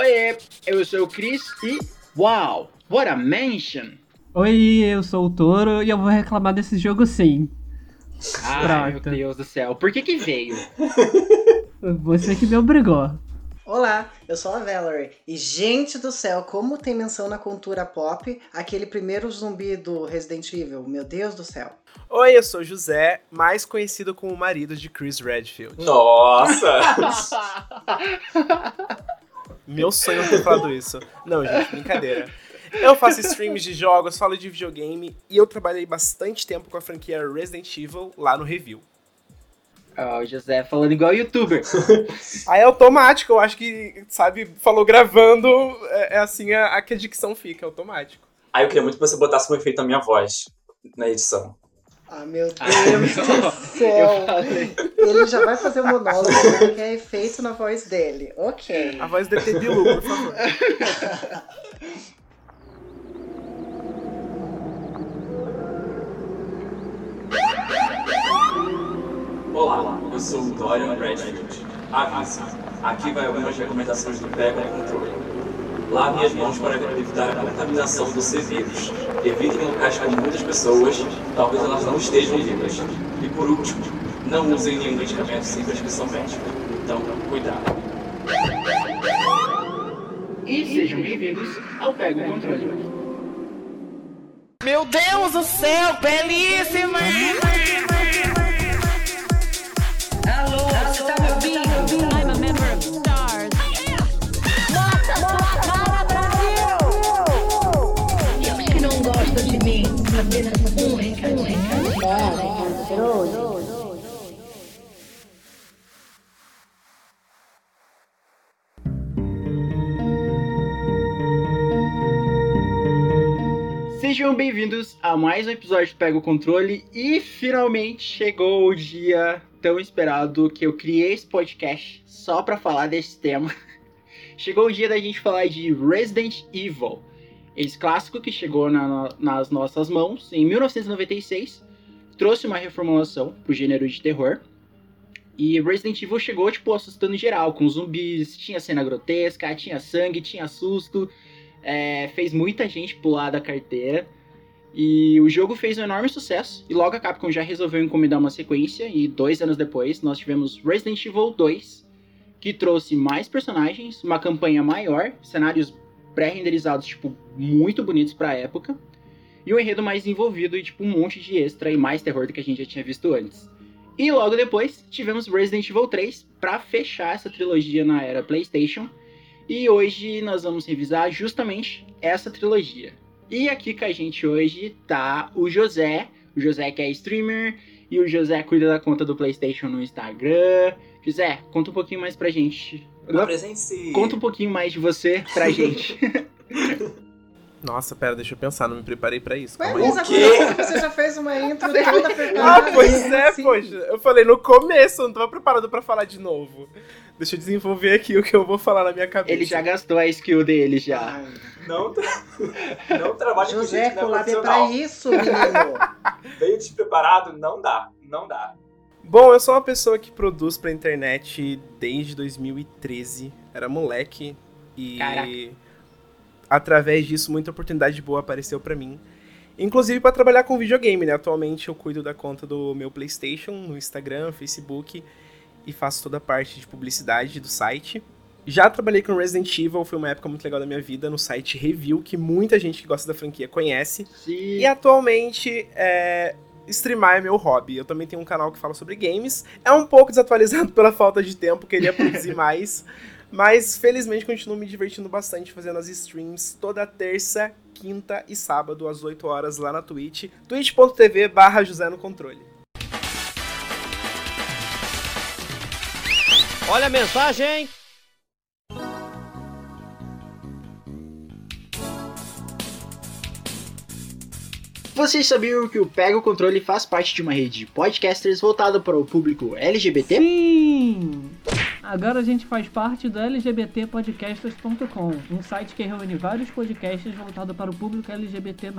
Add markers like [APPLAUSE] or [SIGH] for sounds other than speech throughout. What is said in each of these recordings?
Oi, eu sou o Chris e. Uau! What a mansion! Oi, eu sou o Toro e eu vou reclamar desse jogo sim. Ai, meu. Deus do céu. Por que que veio? [LAUGHS] Você que me obrigou. Olá, eu sou a Valerie. E, gente do céu, como tem menção na cultura pop aquele primeiro zumbi do Resident Evil? Meu Deus do céu. Oi, eu sou José, mais conhecido como o marido de Chris Redfield. Nossa! [LAUGHS] [LAUGHS] Meu sonho é ter falado isso. Não, gente, brincadeira. Eu faço streams de jogos, falo de videogame e eu trabalhei bastante tempo com a franquia Resident Evil lá no Review. Ó, o José falando igual youtuber. Aí é automático, eu acho que, sabe, falou gravando, é, é assim a, a que a dicção fica, é automático. Aí eu queria muito que você botasse um efeito na minha voz na edição. Ah, meu Deus Ah, do Eu céu. Ele já vai fazer o monólogo porque quer efeito na voz dele. Ok. A voz do ET Bilu, por favor. Olá, eu sou o Dorian Redfield. Aviso, aqui vai algumas recomendações do Pega Controle. Lavem as mãos para evitar a contaminação do C-Vírus. Evitem locais com muitas pessoas, talvez elas não estejam vivas. E por último, não usem nenhum medicamento sem prescrição médica. Então, cuidado. E sejam bem-vindos ao Pega o Controle. Meu Deus do céu, belíssima! Alô, você tá me ouvindo? Sejam bem-vindos a mais um episódio do Pega o Controle e finalmente chegou o dia tão esperado que eu criei esse podcast só pra falar desse tema. [LAUGHS] Chegou o dia da gente falar de Resident Evil, esse clássico que chegou na- nas nossas mãos em 1996, trouxe uma reformulação pro gênero de terror. E Resident Evil chegou, tipo, assustando geral, com zumbis, tinha cena grotesca, tinha sangue, tinha susto, é, fez muita gente pular da carteira. E o jogo fez um enorme sucesso. E logo a Capcom já resolveu encomendar uma sequência. E dois anos depois, nós tivemos Resident Evil 2, que trouxe mais personagens, uma campanha maior, cenários pré-renderizados, tipo, muito bonitos pra época. E um enredo mais envolvido e, tipo, um monte de extra e mais terror do que a gente já tinha visto antes. E logo depois, tivemos Resident Evil 3 pra fechar essa trilogia na era PlayStation. E hoje nós vamos revisar justamente essa trilogia. E aqui com a gente hoje tá o José, o José que é streamer e o José cuida da conta do PlayStation no Instagram. José, conta um pouquinho mais pra gente. Apresente-se! Conta um pouquinho mais de você pra [LAUGHS] gente. Nossa, pera, deixa eu pensar, não me preparei pra isso. Ué, Calma aí. mas quê? agora você já fez uma intro [LAUGHS] toda preparada. Ah, pois é, assim. poxa. Eu falei no começo, eu não tava preparado pra falar de novo. Deixa eu desenvolver aqui o que eu vou falar na minha cabeça. Ele já gastou a skill dele já. Ai, Não, tra... [LAUGHS] não trabalhe com José, gente que não pra isso, menino. [LAUGHS] Veio despreparado, não dá, não dá. Bom, eu sou uma pessoa que produz pra internet desde 2013. Era moleque e Caraca. através disso muita oportunidade boa apareceu pra mim. Inclusive pra trabalhar com videogame, né? Atualmente eu cuido da conta do meu PlayStation no Instagram, Facebook e faço toda a parte de publicidade do site. Já trabalhei com Resident Evil, foi uma época muito legal da minha vida no site Review, que muita gente que gosta da franquia conhece. Sim. E atualmente, é, streamar é meu hobby. Eu também tenho um canal que fala sobre games. É um pouco desatualizado [LAUGHS] pela falta de tempo, queria produzir [LAUGHS] mais. Mas felizmente continuo me divertindo bastante fazendo as streams toda terça, quinta e sábado, às 8 horas lá na Twitch. twitch.tv barra José no Controle. Olha a mensagem! Vocês sabiam que o Pega o Controle faz parte de uma rede de podcasters voltada para o público LGBT? Sim! Agora a gente faz parte do lgbtpodcasters.com, um site que reúne vários podcasts voltados para o público LGBT+.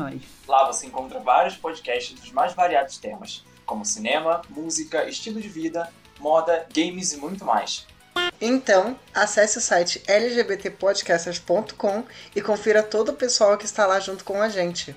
Lá você encontra vários podcasts dos mais variados temas, como cinema, música, estilo de vida, moda, games e muito mais. Então, acesse o site lgbtpodcasters.com e confira todo o pessoal que está lá junto com a gente.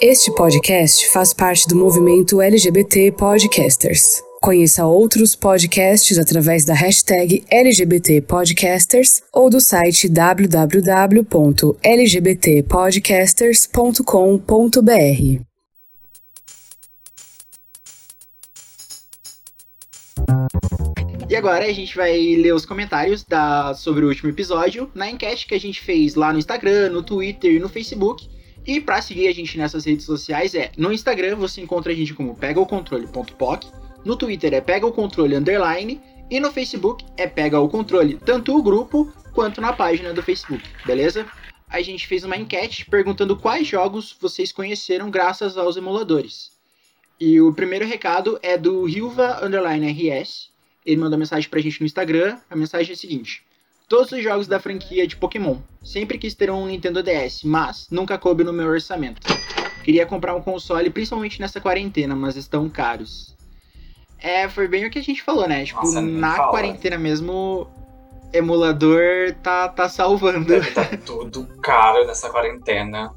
Este podcast faz parte do movimento LGBT Podcasters. Conheça outros podcasts através da hashtag LGBT Podcasters ou do site www.lgbtpodcasters.com.br. E agora a gente vai ler os comentários da, sobre o último episódio na enquete que a gente fez lá no Instagram, no Twitter e no Facebook. E pra seguir a gente nessas redes sociais é no Instagram você encontra a gente como pegaocontrole.poc, no Twitter é pega o controle underline e no Facebook é pega o controle, tanto o grupo quanto na página do Facebook, beleza? A gente fez uma enquete perguntando quais jogos vocês conheceram graças aos emuladores. E o primeiro recado é do Hilva underline RS. Ele mandou mensagem pra gente no Instagram. A mensagem é a seguinte: Todos os jogos da franquia de Pokémon. Sempre quis ter um Nintendo DS, mas nunca coube no meu orçamento. Queria comprar um console, principalmente nessa quarentena, mas estão caros. É, foi bem o que a gente falou, né? Tipo, Nossa, na fala. quarentena mesmo, emulador tá, tá salvando. Deve tá tudo caro nessa quarentena.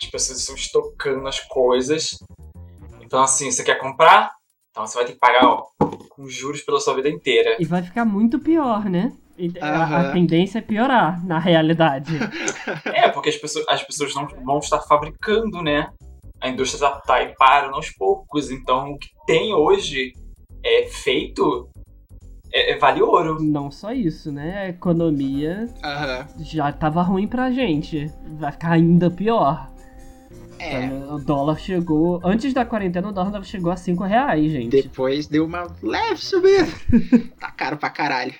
As pessoas estão estocando as coisas. Então, assim, você quer comprar? Então você vai ter que pagar, ó, com juros pela sua vida inteira. E vai ficar muito pior, né? E a- A, tendência é piorar, na realidade. É, porque as pessoas, as pessoas não vão estar fabricando, né? A indústria tá, tá aí parando aos poucos. Então, o que tem hoje é feito é, é vale ouro. Não só isso, né? A economia Aham. já tava ruim pra gente. Vai ficar ainda pior. É. O dólar chegou. Antes da quarentena, o dólar chegou a 5 reais, gente. Depois deu uma leve subida. [LAUGHS] tá caro pra caralho.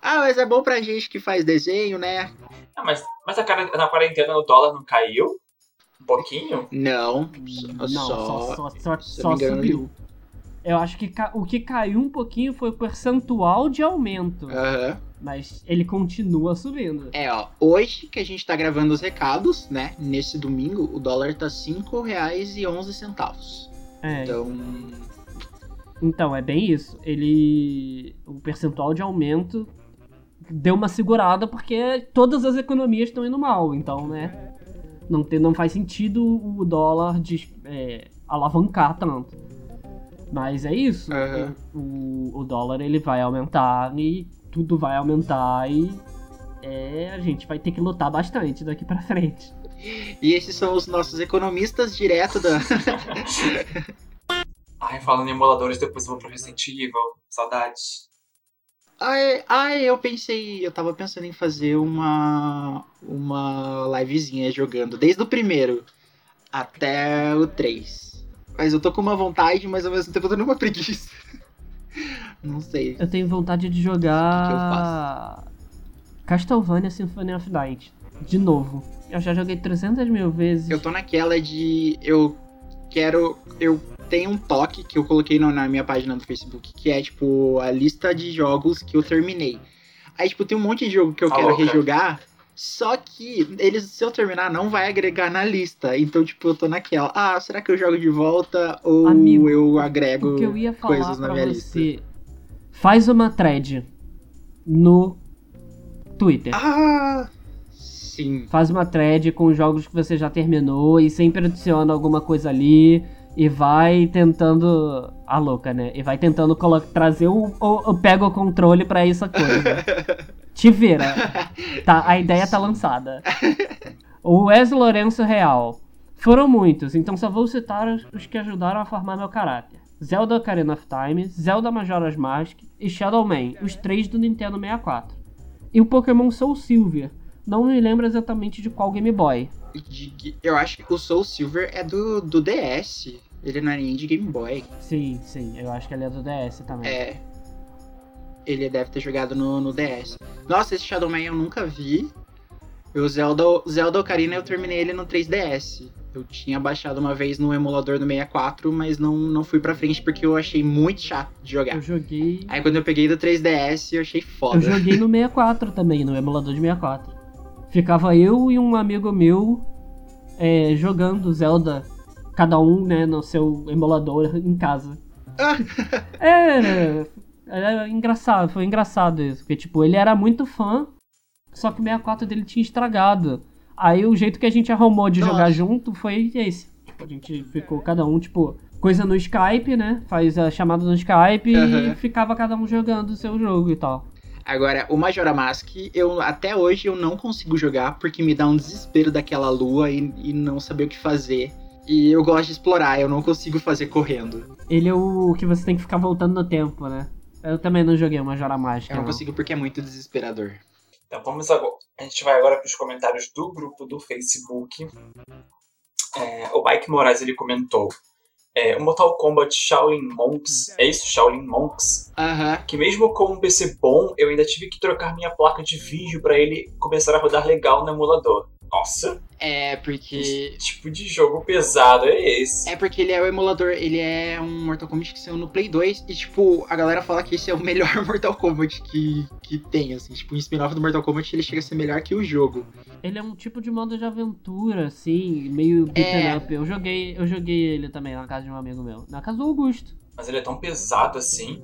Ah, mas é bom pra gente que faz desenho, né? Ah, mas, mas a cara- na quarentena o dólar não caiu? Um pouquinho? Não, Não, só, só, só, só, só não engano, subiu. Eu acho que o que caiu um pouquinho foi o percentual de aumento. Aham. Mas ele continua subindo. É, ó, hoje que a gente tá gravando os recados, né? Nesse domingo, o dólar tá R$ 5,11. É, Então, Então, é bem isso. Ele. O percentual de aumento deu uma segurada porque todas as economias estão indo mal. Então, né? Não, tem, não faz sentido o dólar des- é, alavancar tanto. Mas é isso. Aham. O, o dólar ele vai aumentar e tudo vai aumentar e é, a gente vai ter que lutar bastante daqui pra frente. e esses são os nossos economistas direto da. [LAUGHS] Ai, falando em emuladores, depois eu vou pro Resident Evil. Saudades. Ai, ai, eu pensei, eu tava pensando em fazer uma uma livezinha jogando, desde o primeiro até o 3. Mas eu tô com uma vontade, mas ao mesmo tempo eu tô numa preguiça. Não sei. Eu tenho vontade de jogar Castlevania Symphony of Night de novo. Eu já joguei 300 mil vezes. Eu tô naquela de eu quero eu tenho um toque que eu coloquei no- na minha página do Facebook, que é tipo a lista de jogos que eu terminei. Aí tipo tem um monte de jogo que eu Tá quero rejogar, só que eles se eu terminar não vai agregar na lista. Então tipo eu tô naquela, ah, será que eu jogo de volta ou Amigo, eu agrego O que eu ia falar coisas na minha você. Faz uma thread no Twitter. Ah, sim. Faz uma thread com os jogos que você já terminou e sempre adiciona alguma coisa ali e vai tentando. A louca, né? E vai tentando trazer o, o, o pega o controle pra essa coisa. [LAUGHS] Te vira. Tá, a ideia tá lançada. O Wes Lourenço Real. Foram muitos, então só vou citar os, os que ajudaram a formar meu caráter. Zelda Ocarina of Time, Zelda Majora's Mask e Shadow Man, os três do Nintendo 64. E o Pokémon Soul Silver. Não me lembro exatamente de qual Game Boy. Eu acho que o Soul Silver é do, do DS. Ele não é nem de Game Boy. Sim, sim, eu acho que ele é do DS também. É. Ele deve ter jogado no, no DS. Nossa, esse Shadow Man eu nunca vi. O Zelda, Zelda Ocarina eu terminei ele no 3DS. Eu tinha baixado uma vez no emulador do 64, mas não, não fui pra frente porque eu achei muito chato de jogar. Eu joguei. Aí quando eu peguei do 3DS, eu achei foda. Eu joguei no 64 também, no emulador de 64. Ficava eu e um amigo meu é, jogando Zelda, cada um, né, no seu emulador em casa. [LAUGHS] É, Era engraçado, foi engraçado isso. Porque, tipo, ele era muito fã, só que o 64 dele tinha estragado. Aí o jeito que a gente arrumou de Nossa. jogar junto foi esse. Tipo, a gente ficou cada um, tipo, coisa no Skype, né? Faz a chamada no Skype Aham. e ficava cada um jogando o seu jogo e tal. Agora, o Majora Mask, eu até hoje eu não consigo jogar porque me dá um desespero daquela lua e, e não saber o que fazer. E eu gosto de explorar, eu não consigo fazer correndo. Ele é o que você tem que ficar voltando no tempo, né? Eu também não joguei uma Jora Mágica. Eu não não. consigo porque é muito desesperador. Então vamos agora. A gente vai agora para os comentários do grupo do Facebook. É, o Mike Moraes ele comentou. É, o Mortal Kombat Shaolin Monks. É isso, Shaolin Monks? Aham. Que mesmo com um PC bom, eu ainda tive que trocar minha placa de vídeo para ele começar a rodar legal no emulador. Nossa, É que porque. tipo de jogo pesado é esse? É porque ele é o emulador, ele é um Mortal Kombat que saiu no Play 2 e, tipo, a galera fala que esse é o melhor [LAUGHS] Mortal Kombat que, que tem, assim. Tipo, um spin-off do Mortal Kombat ele chega a ser melhor que o jogo. Ele é um tipo de modo de aventura, assim, meio beaten É. up. Eu joguei, eu joguei ele também na casa de um amigo meu. Na casa do Augusto. Mas ele é tão pesado assim.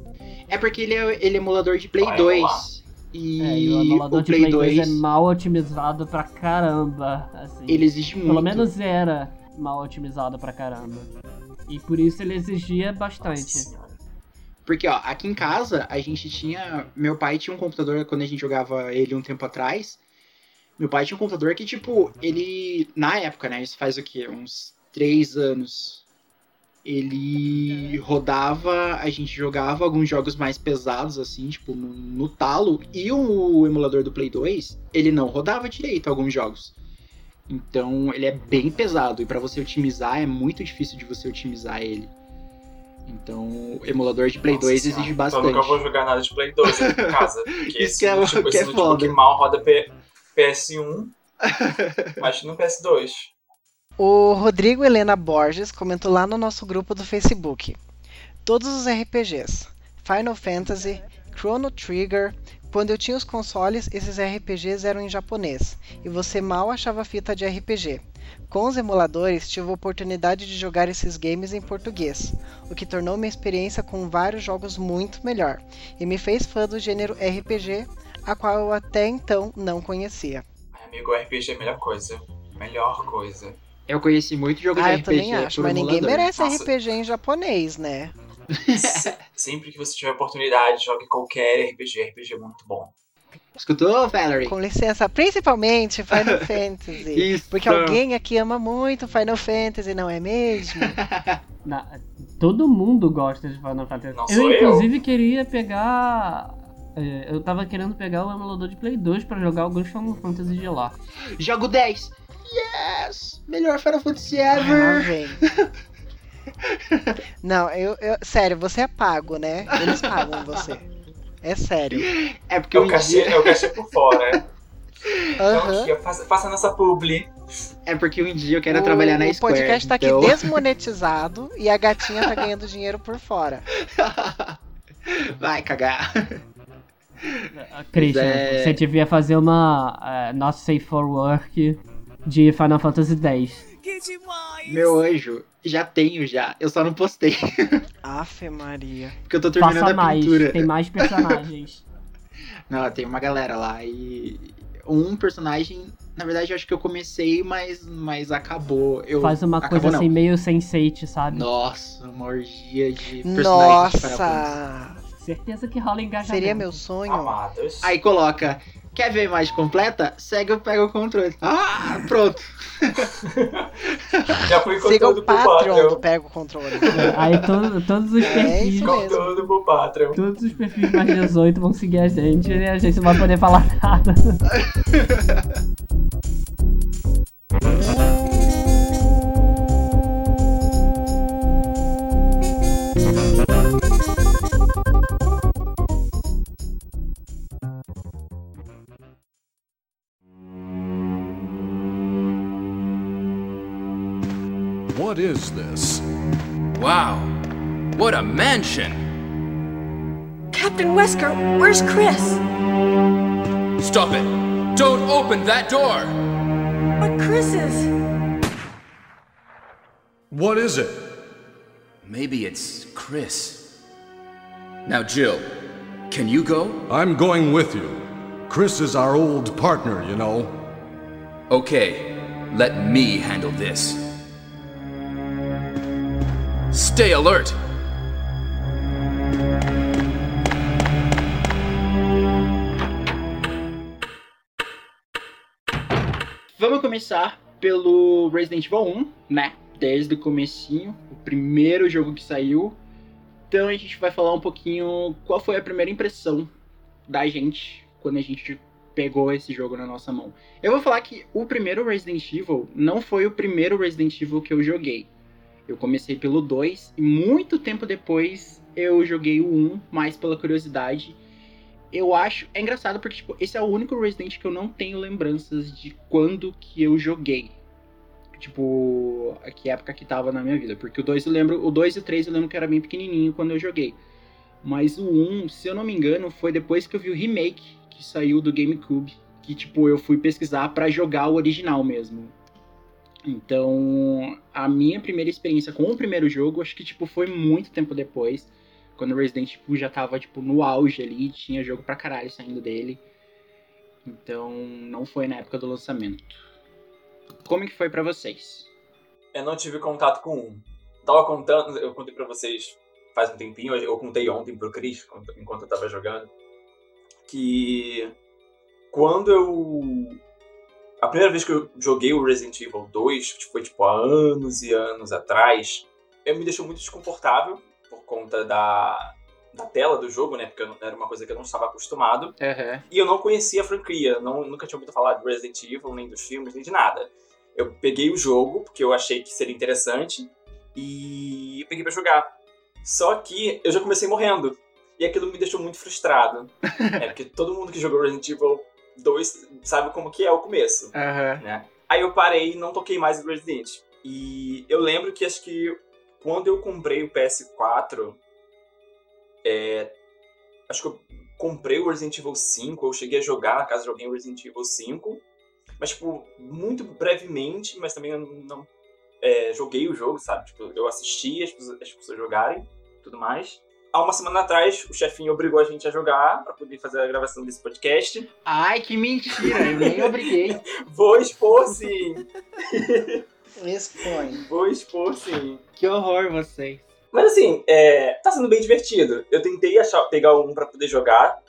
É porque ele é, ele é emulador de Play Vai 2. rolar. E, É, e o emulador o de Play, Play 2 2, é mal otimizado pra caramba, assim. ele exige muito. Pelo menos era mal otimizado pra caramba. E por isso ele exigia bastante. Porque, ó, aqui em casa a gente tinha. Meu pai tinha um computador quando a gente jogava ele um tempo atrás. Meu pai tinha um computador que, tipo, ele. Na época, né? Isso faz o quê? Uns três anos. Ele rodava, a gente jogava alguns jogos mais pesados, assim, tipo, no, no talo. E o emulador do Play 2, ele não rodava direito alguns jogos. Então, ele é bem pesado. E pra você otimizar, é muito difícil de você otimizar ele. Então, o emulador de Play Nossa 2 senhora. exige Então bastante. eu nunca vou jogar nada de Play 2 aqui em [LAUGHS] casa. Porque Isso esse que é- notebook- que é foda. mal roda P- PS1, [LAUGHS] mas no PS2. O Rodrigo Helena Borges comentou lá no nosso grupo do Facebook. Todos os RPGs, Final Fantasy, Chrono Trigger, quando eu tinha os consoles, esses RPGs eram em japonês e você mal achava fita de RPG. Com os emuladores, tive a oportunidade de jogar esses games em português, o que tornou minha experiência com vários jogos muito melhor e me fez fã do gênero RPG, a qual eu até então não conhecia. Ai, amigo, RPG é a melhor coisa. Melhor coisa. Eu conheci muito jogo Ah, de eu RPG também acho, mas ninguém emulador. merece Nossa. RPG em japonês, né? [LAUGHS] Se- Sempre que você tiver oportunidade, jogue qualquer RPG. RPG é muito bom. Escutou, Valerie? Com licença, principalmente Final [LAUGHS] Fantasy. Isso. Porque alguém aqui ama muito Final Fantasy, não é mesmo? [LAUGHS] Na- todo mundo gosta de Final Fantasy. Não eu, sou eu. inclusive, queria pegar. é, Eu tava querendo pegar o emulador de Play 2 pra jogar alguns Final Fantasy de lá. Jogo 10. Yes! Melhor Final Fantasy Ah, ever! vem. Não, eu, eu- Sério, você é pago, né? Eles pagam você. É sério. É porque É um o cachê, dia, é o cachê por fora. [LAUGHS] Então Aham. aqui, ó, faça, faça nossa publi. é porque um dia eu quero trabalhar na o Square. podcast tá aqui então... desmonetizado e a gatinha tá ganhando [LAUGHS] dinheiro por fora. [LAUGHS] Vai cagar. Ah, Christian, é- você devia fazer uma é, Not Safe for Work de Final Fantasy X. Meu anjo, já tenho já. Eu só não postei. [LAUGHS] Afe Maria. Porque eu tô terminando Faça a mais, pintura. tem mais personagens. [LAUGHS] Não, tem uma galera lá e um personagem, na verdade eu acho que eu comecei, mas, mas acabou. Eu, Faz uma acabou, coisa não. assim meio sense sabe? Nossa, uma orgia de personagens. Nossa! Certeza que rola engajamento. Seria meu sonho. Amados. Aí coloca, quer ver a imagem completa? Segue ou pega o controle. Ah, pronto. Já fui Siga o pro Patreon do. Pega o Controle. Aí to- todos os É perfis. mesmo. Conteúdo pro Patreon. Todos os perfis mais 18 vão seguir a gente e a gente não vai poder falar nada. [LAUGHS] Wow, what a mansion! Captain Wesker, where's Chris? Stop it! Don't open that door! But Chris is. What is it? Maybe it's Chris. Now, Jill, Can you go? I'm going with you. Chris is our old partner, you know. Okay, let me handle this. Stay alert! Vamos começar pelo Resident Evil 1, né? Desde o comecinho, o primeiro jogo que saiu. Então a gente vai falar um pouquinho qual foi a primeira impressão da gente quando a gente pegou esse jogo na nossa mão. Eu vou falar que o primeiro Resident Evil não foi o primeiro Resident Evil que eu joguei. Eu comecei pelo 2 e muito tempo depois eu joguei o 1, mais pela curiosidade. Eu acho. É engraçado porque, tipo, esse é o único Resident que eu não tenho lembranças de quando que eu joguei. Tipo, a que época que tava na minha vida. Porque o 2 eu lembro. O 2 e o 3 eu lembro que era bem pequenininho quando eu joguei. Mas o 1, se eu não me engano, foi depois que eu vi o remake que saiu do GameCube. Que, tipo, eu fui pesquisar para jogar o original mesmo. Então, a minha primeira experiência com o primeiro jogo, acho que, tipo, foi muito tempo depois. Quando o Resident Evil já tava, tipo, no auge ali, tinha jogo pra caralho saindo dele. Então, não foi na época do lançamento. Como que foi para vocês? Eu não tive contato com um. Tava contando, eu contei pra vocês faz um tempinho, eu contei ontem pro Chris, enquanto eu tava jogando, que quando eu. A primeira vez que eu joguei o Resident Evil 2, que foi tipo há anos e anos atrás, eu me deixou muito desconfortável por conta da, da tela do jogo, né? Porque era uma coisa que eu não estava acostumado. Uhum. E eu não conhecia a franquia, não, nunca tinha ouvido falar de Resident Evil, nem dos filmes, nem de nada. Eu peguei o jogo, porque eu achei que seria interessante, e peguei para jogar. Só que eu já comecei morrendo. E aquilo me deixou muito frustrado. [LAUGHS] é, porque todo mundo que jogou Resident Evil 2 sabe como que é o começo. Uhum. Né? Aí eu parei e não toquei mais o Resident. E eu lembro que acho que quando eu comprei o PS4, é, acho que eu comprei o Resident Evil 5, eu cheguei a jogar, na casa joguei o Resident Evil 5, mas, tipo, muito brevemente, mas também eu não é, joguei o jogo, sabe? Tipo, eu assisti as pessoas, as pessoas jogarem, tudo mais. Há uma semana atrás, o chefinho obrigou a gente a jogar para poder fazer a gravação desse podcast. Ai, que mentira! Eu nem obriguei. [LAUGHS] Vou expor, sim! Expõe. Vou expor, sim. Que horror vocês. Mas assim, é, tá sendo bem divertido. Eu tentei achar, pegar um para poder jogar,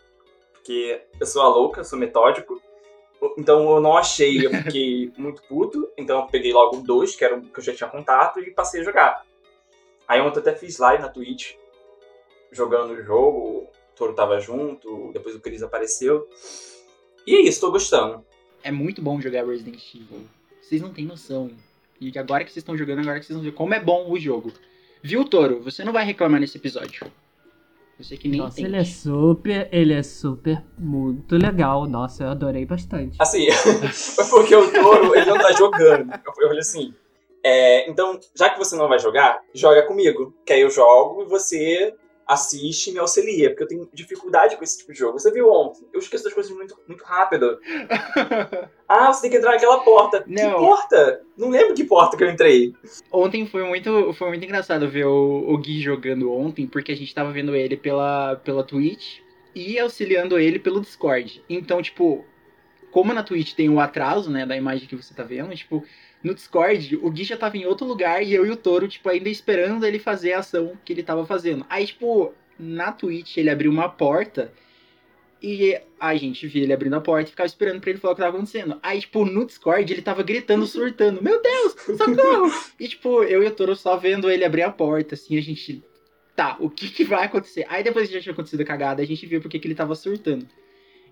porque eu sou a louca, eu sou metódico. Então eu não achei, eu fiquei [LAUGHS] muito puto. Então eu peguei logo 2, que era o que eu já tinha contato, e passei a jogar. Aí ontem eu até fiz live na Twitch, jogando o jogo, o Toro tava junto, depois o Chris apareceu. E é isso, tô gostando. É muito bom jogar Resident Evil. Vocês não têm noção. E agora que vocês estão jogando, agora que vocês vão ver como é bom o jogo. Viu, Toro? Você não vai reclamar nesse episódio. Você que nem Nossa, entende. ele é super, ele é super muito legal. Nossa, eu adorei bastante. Assim, foi [LAUGHS] porque o Toro, ele não tá jogando. Eu falei assim, é, então, já que você não vai jogar, joga comigo. Que aí eu jogo e você assiste e me auxilia, porque eu tenho dificuldade com esse tipo de jogo. Você viu ontem? Eu esqueço das coisas muito, muito rápido. [LAUGHS] ah, você tem que entrar naquela porta. Que Não. porta? Não lembro que porta que eu entrei. Ontem foi muito, foi muito engraçado ver o, o Gui jogando ontem, porque a gente tava vendo ele pela, pela Twitch e auxiliando ele pelo Discord. Então, tipo, como na Twitch tem o atraso, né, da imagem que você tá vendo, tipo, no Discord, o Gui já tava em outro lugar e eu e o Toro, tipo, ainda esperando ele fazer a ação que ele tava fazendo. Aí, tipo, na Twitch ele abriu uma porta e a gente via ele abrindo a porta e ficava esperando pra ele falar o que tava acontecendo. Aí, tipo, no Discord ele tava gritando, [LAUGHS] surtando: Meu Deus, socorro! e, tipo, eu e o Toro só vendo ele abrir a porta, assim, a gente. Tá, o que que vai acontecer? Aí depois que já tinha acontecido a cagada, a gente viu porque que ele tava surtando.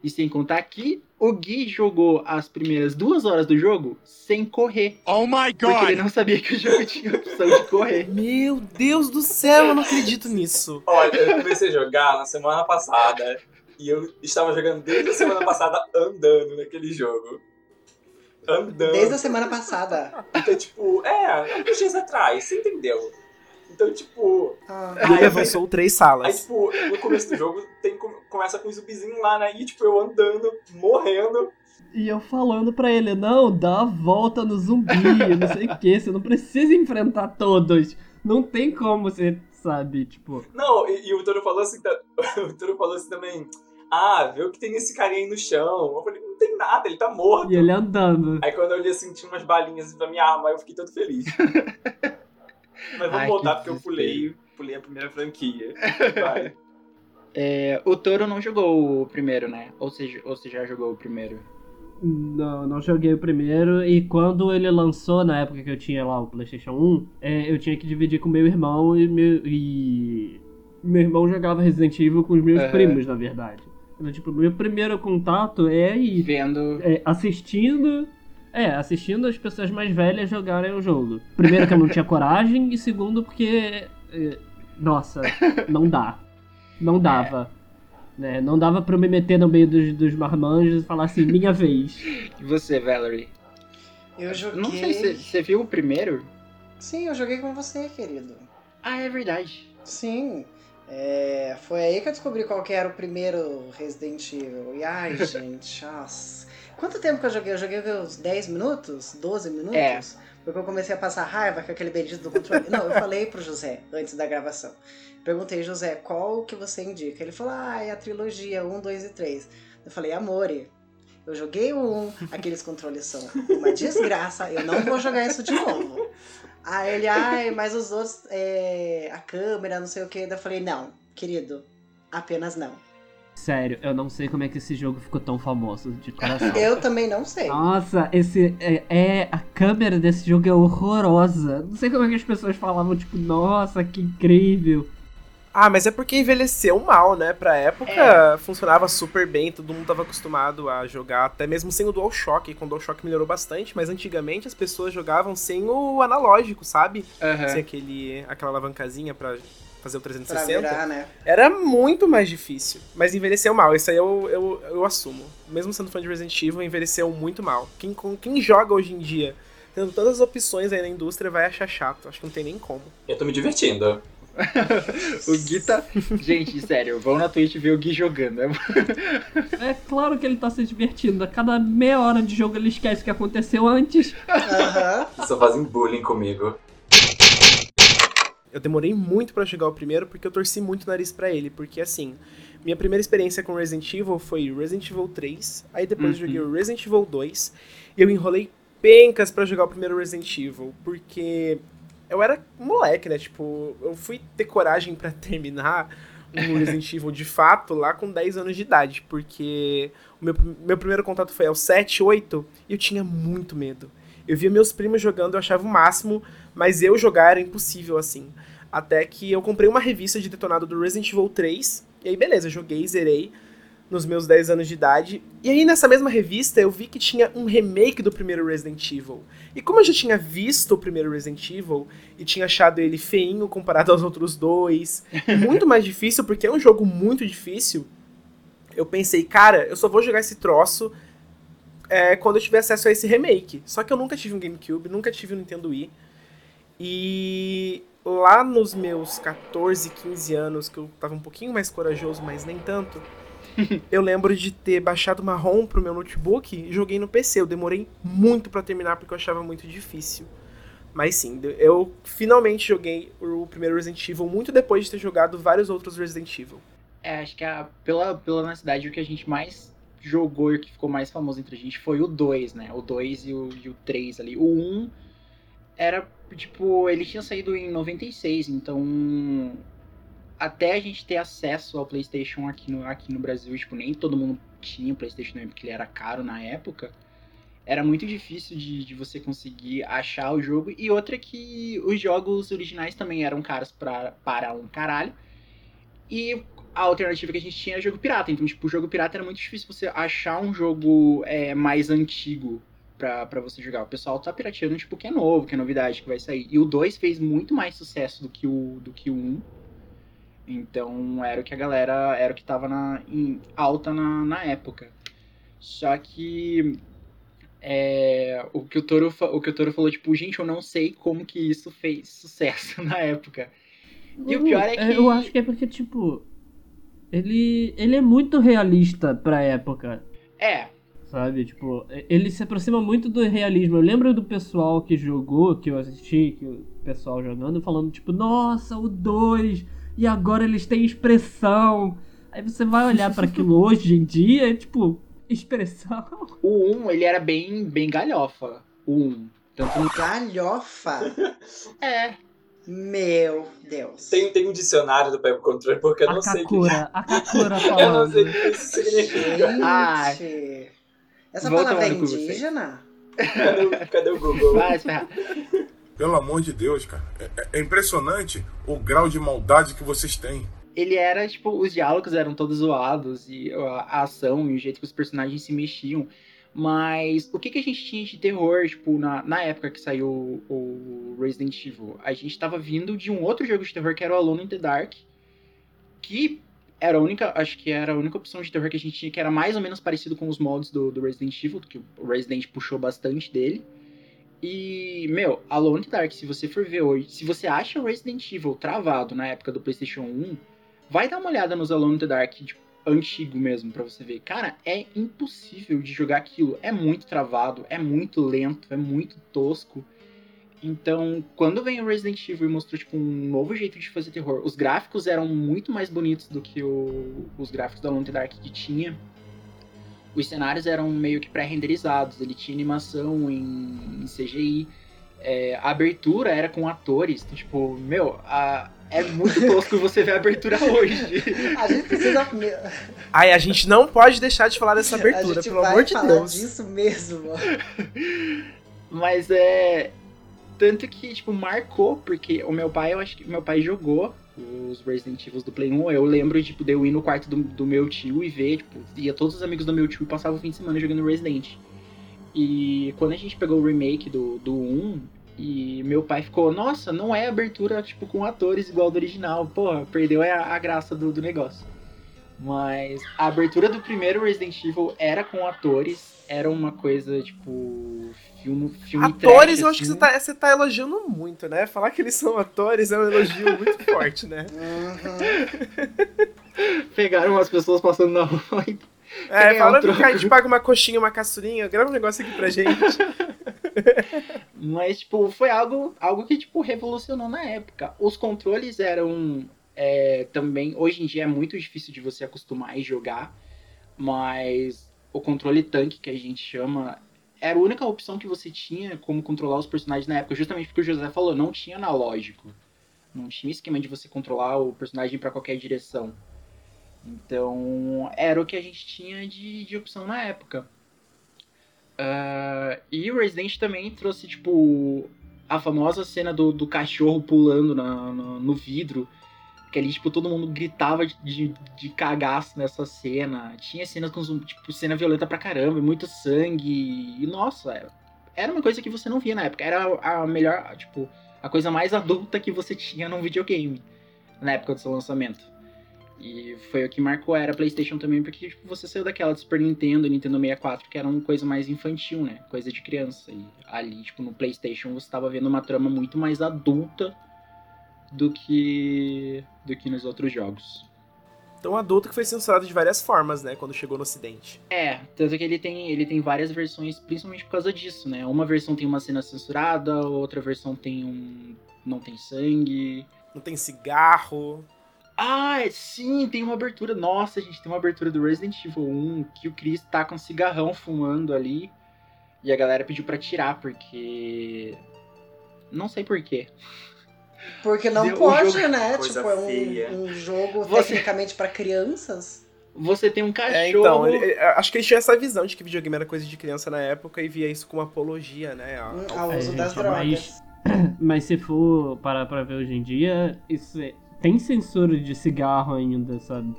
E sem contar que o Gui jogou as primeiras duas horas do jogo sem correr. Oh my Porque ele não sabia que o jogo tinha opção de correr. [LAUGHS] Meu Deus do céu, eu não acredito nisso. Olha, eu comecei a jogar na semana passada e eu estava jogando desde a semana passada andando naquele jogo. Andando. Desde a semana passada. Então, tipo, é, uns dias atrás, você entendeu? Então, tipo. Ah, ele avançou três Aí, salas. tipo, no começo do jogo tem, começa com um zumbizinho lá, né? E, tipo, eu andando, morrendo. E eu falando pra ele, não, dá a volta no zumbi, não sei o que, você não precisa enfrentar todos. Não tem como você sabe? Tipo. Não, e, e o Toro falou assim, [LAUGHS] o Toro falou assim também. Ah, vê o que tem esse carinha aí no chão. Eu falei, não tem nada, ele tá morto. E ele andando. Aí quando eu olhei assim, tinha umas balinhas pra minha arma, aí eu fiquei todo feliz. [LAUGHS] Mas vamos Ai, voltar, que porque eu pulei, pulei a primeira franquia. Vai. [LAUGHS] É, o Toro não jogou o primeiro, né? Ou seja, ou você já jogou o primeiro? Não, não joguei o primeiro. E quando ele lançou, na época que eu tinha lá o PlayStation 1, é, eu tinha que dividir com meu irmão e meu, e meu irmão jogava Resident Evil com os meus Aham. primos, na verdade. Então, tipo, meu primeiro contato é aí, Vendo. é, assistindo. É, assistindo as pessoas mais velhas jogarem o jogo. Primeiro que eu não tinha [LAUGHS] coragem, e segundo porque. é, nossa, não dá. Não dava. Né? Não dava pra eu me meter no meio dos, dos marmanjos e falar assim, minha vez. E você, Valerie? Eu joguei. Não sei se você viu o primeiro? Sim, eu joguei com você, querido. Ah, é verdade. Sim. É, foi aí que eu descobri qual que era o primeiro Resident Evil. E ai, [LAUGHS] gente, nossa. Quanto tempo que eu joguei? Eu joguei uns 10 minutos? 12 minutos? É. Porque eu comecei a passar raiva com aquele bendito do controle. Não, eu falei pro José antes da gravação. Perguntei, José, qual que você indica? Ele falou, ah, é a trilogia 1, 2 e 3. Eu falei, amore, eu joguei o 1, aqueles controles são uma desgraça, eu não vou jogar isso de novo. Aí ele, ai, mas os outros, é, a câmera, não sei o que. Eu falei, não, querido, apenas não. Sério, eu não sei como é que esse jogo ficou tão famoso de coração. Eu também não sei. Nossa, esse é, é- a câmera desse jogo é horrorosa. Não sei como é que as pessoas falavam tipo, nossa, que incrível. Ah, mas é porque envelheceu mal, né? Pra época funcionava super bem, todo mundo tava acostumado a jogar, até mesmo sem o DualShock, com o DualShock melhorou bastante, mas antigamente as pessoas jogavam sem o analógico, sabe? Aham. Sem aquele, aquela alavancazinha pra fazer o Pra 360. virar, né? Era muito mais difícil, mas envelheceu mal, isso aí eu, eu, eu assumo. Mesmo sendo fã de Resident Evil, envelheceu muito mal. Quem, com- quem joga hoje em dia, tendo todas as opções aí na indústria, vai achar chato, acho que não tem nem como. Eu tô me divertindo. [LAUGHS] O Gui tá. Gente, sério, vão na Twitch ver o Gui jogando. É- É claro que ele tá se divertindo. A cada meia hora de jogo ele esquece o que aconteceu antes. Aham. Só fazem bullying comigo. Eu demorei muito pra jogar o primeiro porque eu torci muito o nariz pra ele, porque assim, minha primeira experiência com Resident Evil foi Resident Evil 3, aí depois eu joguei o Resident Evil 2, e eu enrolei pencas pra jogar o primeiro Resident Evil, porque eu era moleque, né? Tipo, eu fui ter coragem pra [LAUGHS] terminar um [LAUGHS] Resident Evil de fato lá com 10 anos de idade, porque o meu, meu primeiro contato foi aos 7, 8, e eu tinha muito medo. Eu via meus primos jogando, eu achava o máximo, mas eu jogar era impossível assim. Até que eu comprei uma revista de detonado do Resident Evil 3, e aí beleza, joguei, zerei nos meus 10 anos de idade. E aí nessa mesma revista eu vi que tinha um remake do primeiro Resident Evil. E como eu já tinha visto o primeiro Resident Evil e tinha achado ele feinho comparado aos outros dois, [LAUGHS] muito mais difícil porque é um jogo muito difícil, eu pensei, cara, eu só vou jogar esse troço é, quando eu tiver acesso a esse remake. Só que eu nunca tive um GameCube, nunca tive um Nintendo Wii. E lá nos meus 14, 15 anos, que eu tava um pouquinho mais corajoso, mas nem tanto, [LAUGHS] eu lembro de ter baixado uma ROM pro meu notebook e joguei no PC. Eu demorei muito pra terminar porque eu achava muito difícil. Mas sim, eu finalmente joguei o primeiro Resident Evil muito depois de ter jogado vários outros Resident Evil. É, acho que a, pela, pela nossa o que a gente mais jogou e o que ficou mais famoso entre a gente foi o 2, né? O 2 e o, e o 3 ali. O 1 era, tipo, ele tinha saído em 96, então até a gente ter acesso ao PlayStation aqui no, aqui no Brasil, tipo, nem todo mundo tinha PlayStation porque ele era caro na época. Era muito difícil de, de você conseguir achar o jogo. E outra que os jogos originais também eram caros pra, para um caralho. E a alternativa que a gente tinha era jogo pirata. Então, tipo, o jogo pirata era muito difícil você achar um jogo é, mais antigo pra, pra você jogar. O pessoal tá pirateando, tipo, que é novo, que é novidade que vai sair. E o 2 fez muito mais sucesso do que o, do que o 1. Então, era o que a galera, era o que tava na, em alta na, na época. Só que é, o, que o, Toro, o que o Toro falou, tipo, gente, eu não sei como que isso fez sucesso [LAUGHS] na época. E o pior é que. Eu acho que é porque, tipo. Ele, ele é muito realista pra época. É, Sabe? Tipo, ele se aproxima muito do realismo. Eu lembro do pessoal que jogou, que eu assisti, que o pessoal jogando, falando tipo, nossa, o 2, e agora eles têm expressão. Aí você vai olhar para aquilo [LAUGHS] hoje em dia, tipo, expressão. O 1, ele era bem, bem galhofa. O 1. Tanto no... Galhofa? É. Meu Deus. Tem, tem um dicionário do Pego Controle, porque eu A não sei o que. Kakura, a Kakura [LAUGHS] Eu não falando. sei o que isso significa. Gente. Essa vou palavra é indígena? Cadê, o- cadê o Google? Vai. Pelo amor de Deus, cara. É, é impressionante o grau de maldade que vocês têm. Ele era, tipo, os diálogos eram todos zoados, e a, a ação e o jeito que os personagens se mexiam. Mas o que, que a gente tinha de terror, tipo, na, na época que saiu o, o Resident Evil? A gente tava vindo de um outro jogo de terror que era o Alone in the Dark, que era a única, acho que era a única opção de terror que a gente tinha, que era mais ou menos parecido com os moldes do, do Resident Evil, que o Resident puxou bastante dele. E, meu, Alone in the Dark, se você for ver hoje, se você acha o Resident Evil travado na época do PlayStation 1, vai dar uma olhada nos Alone in the Dark, tipo, antigo mesmo, pra você ver. Cara, é impossível de jogar aquilo. É muito travado, é muito lento, é muito tosco. Então, quando vem o Resident Evil e mostrou, tipo, um novo jeito de fazer terror, os gráficos eram muito mais bonitos do que o- os gráficos da the Dark que tinha. Os cenários eram meio que pré-renderizados, ele tinha animação em, em CGI. É, a abertura era com atores, então, tipo, meu, a- é muito tosco você ver a abertura [LAUGHS] hoje. A gente precisa. Ai, a gente não pode deixar de falar dessa abertura, pelo amor de falar Deus. disso mesmo. Mas é. Tanto que, tipo, marcou, porque o meu pai, eu acho que meu pai jogou os Resident Evil do Play 1. Eu lembro, tipo, de eu ir no quarto do, do meu tio e ver, tipo, ia todos os amigos do meu tio e passava o fim de semana jogando Resident. E quando a gente pegou o remake do, do 1, e meu pai ficou, nossa, não é abertura, tipo, com atores igual do original. Porra, perdeu a, a graça do, do negócio. Mas a abertura do primeiro Resident Evil era com atores, era uma coisa, tipo, filme, filme Atores, trash, eu acho que assim. você tá, você tá elogiando muito, né? Falar que eles são atores é um elogio muito [LAUGHS] forte, né? Pegaram umas pessoas passando na rua e É, troco. que a gente paga uma coxinha, uma caçulinha, grava um negócio aqui pra gente. [LAUGHS] Mas, tipo, foi algo, algo que, tipo, revolucionou na época. Os controles eram é, também... Hoje em dia é muito difícil de você acostumar e jogar, mas o controle tanque, que a gente chama, era a única opção que você tinha como controlar os personagens na época, justamente porque o José falou, não tinha analógico. Não tinha esquema de você controlar o personagem para qualquer direção. Então, era o que a gente tinha de, de opção na época. Ah, e o Resident também trouxe, tipo, a famosa cena do, do cachorro pulando na, na- no vidro. Que ali, tipo, todo mundo gritava de, de, de cagaço nessa cena. Tinha cenas com, tipo, cena violenta pra caramba, muito sangue. E, nossa, era uma coisa que você não via na época. Era a melhor, tipo, a coisa mais adulta que você tinha num videogame. Na época do seu lançamento. E foi o que marcou a era PlayStation também, porque tipo, você saiu daquela do Super Nintendo, Nintendo 64, que era uma coisa mais infantil, né? Coisa de criança. E ali, tipo, no PlayStation você tava vendo uma trama muito mais adulta do que do que nos outros jogos. Então, adulto que foi censurado de várias formas, né? Quando chegou no ocidente. É, tanto que ele tem, ele tem várias versões, principalmente por causa disso, né? Uma versão tem uma cena censurada, outra versão tem um. não tem sangue. Não tem cigarro. Ah, é- sim, tem uma abertura. Nossa, gente, tem uma abertura do Resident Evil 1 que o Chris tá com um cigarrão fumando ali. E a galera pediu pra tirar, porque. Não sei porquê. Porque não Deu- pode, jogo- né? Coisa Tipo, é feia. um, um jogo Você- tecnicamente pra crianças. Você tem um cachorro. É, então, ele- ele- acho que eles tinham essa visão de que videogame era coisa de criança na época e via isso como apologia, né? ao- Hum, ao- ao uso É, das gente, drogas. Mas, [CLEARS THROAT] mas se for parar pra ver hoje em dia, isso é- tem censura de cigarro ainda, sabe?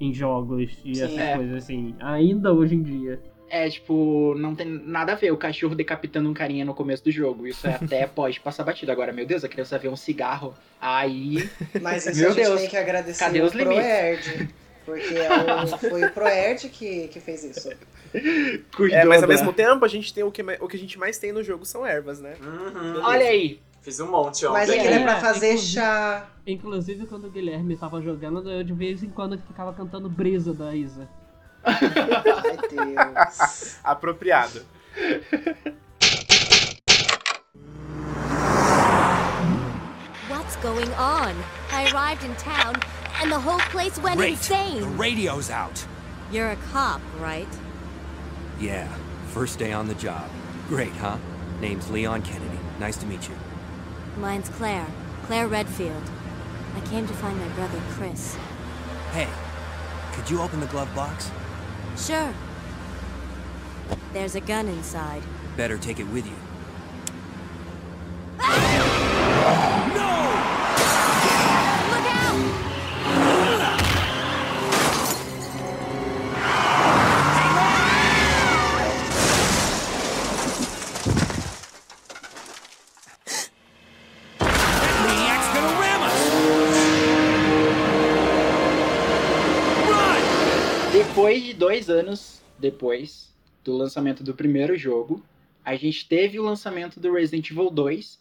Em jogos e Sim. essas É. coisas assim. Ainda hoje em dia. É, tipo, não tem nada a ver o cachorro decapitando um carinha no começo do jogo. Isso é até [LAUGHS] pode passar batido. Agora, meu Deus, a criança vê um cigarro. Aí. Mas isso Meu a gente Deus, tem que agradecer cadê o os? Proerd. Porque é o- foi o Proerd que, que fez isso. [LAUGHS] É, mas ao mesmo tempo a gente tem o que, o que a de mais tem no jogo são ervas, né? Olha aí! Fiz um monte ontem. Mas aquele é pra fazer inclusive- chá. Inclusive, quando o Guilherme tava jogando, eu de vez em quando ficava cantando brisa da Isa. Ai, Deus. [LAUGHS] Apropriado. going on? I arrived in town, and the whole place went Great. insane. The radio's out. You're a cop, right? Yeah, first day on the job. Great, huh? Name's Leon Kennedy. Nice to meet you. Mine's Claire. Claire Redfield. I came to find my brother, Chris. Hey, could you open the glove box? Sure. There's a gun inside. Better take it with you. Dois anos depois do lançamento do primeiro jogo, a gente teve o lançamento do Resident Evil 2,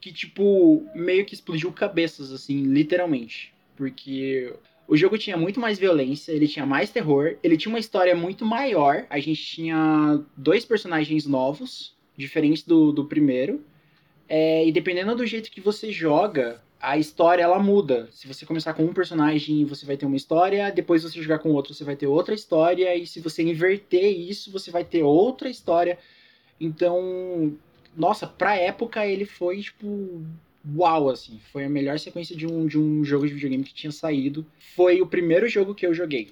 que, tipo, meio que explodiu cabeças, assim, literalmente. Porque o jogo tinha muito mais violência, ele tinha mais terror, ele tinha uma história muito maior. A gente tinha dois personagens novos, diferentes do, do primeiro. É, e dependendo do jeito que você joga, a história ela muda. Se você começar com um personagem, você vai ter uma história, depois você jogar com outro, você vai ter outra história, e se você inverter isso, você vai ter outra história. Então, nossa, pra época ele foi tipo uau assim, foi a melhor sequência de um, de um jogo de videogame que tinha saído. Foi o primeiro jogo que eu joguei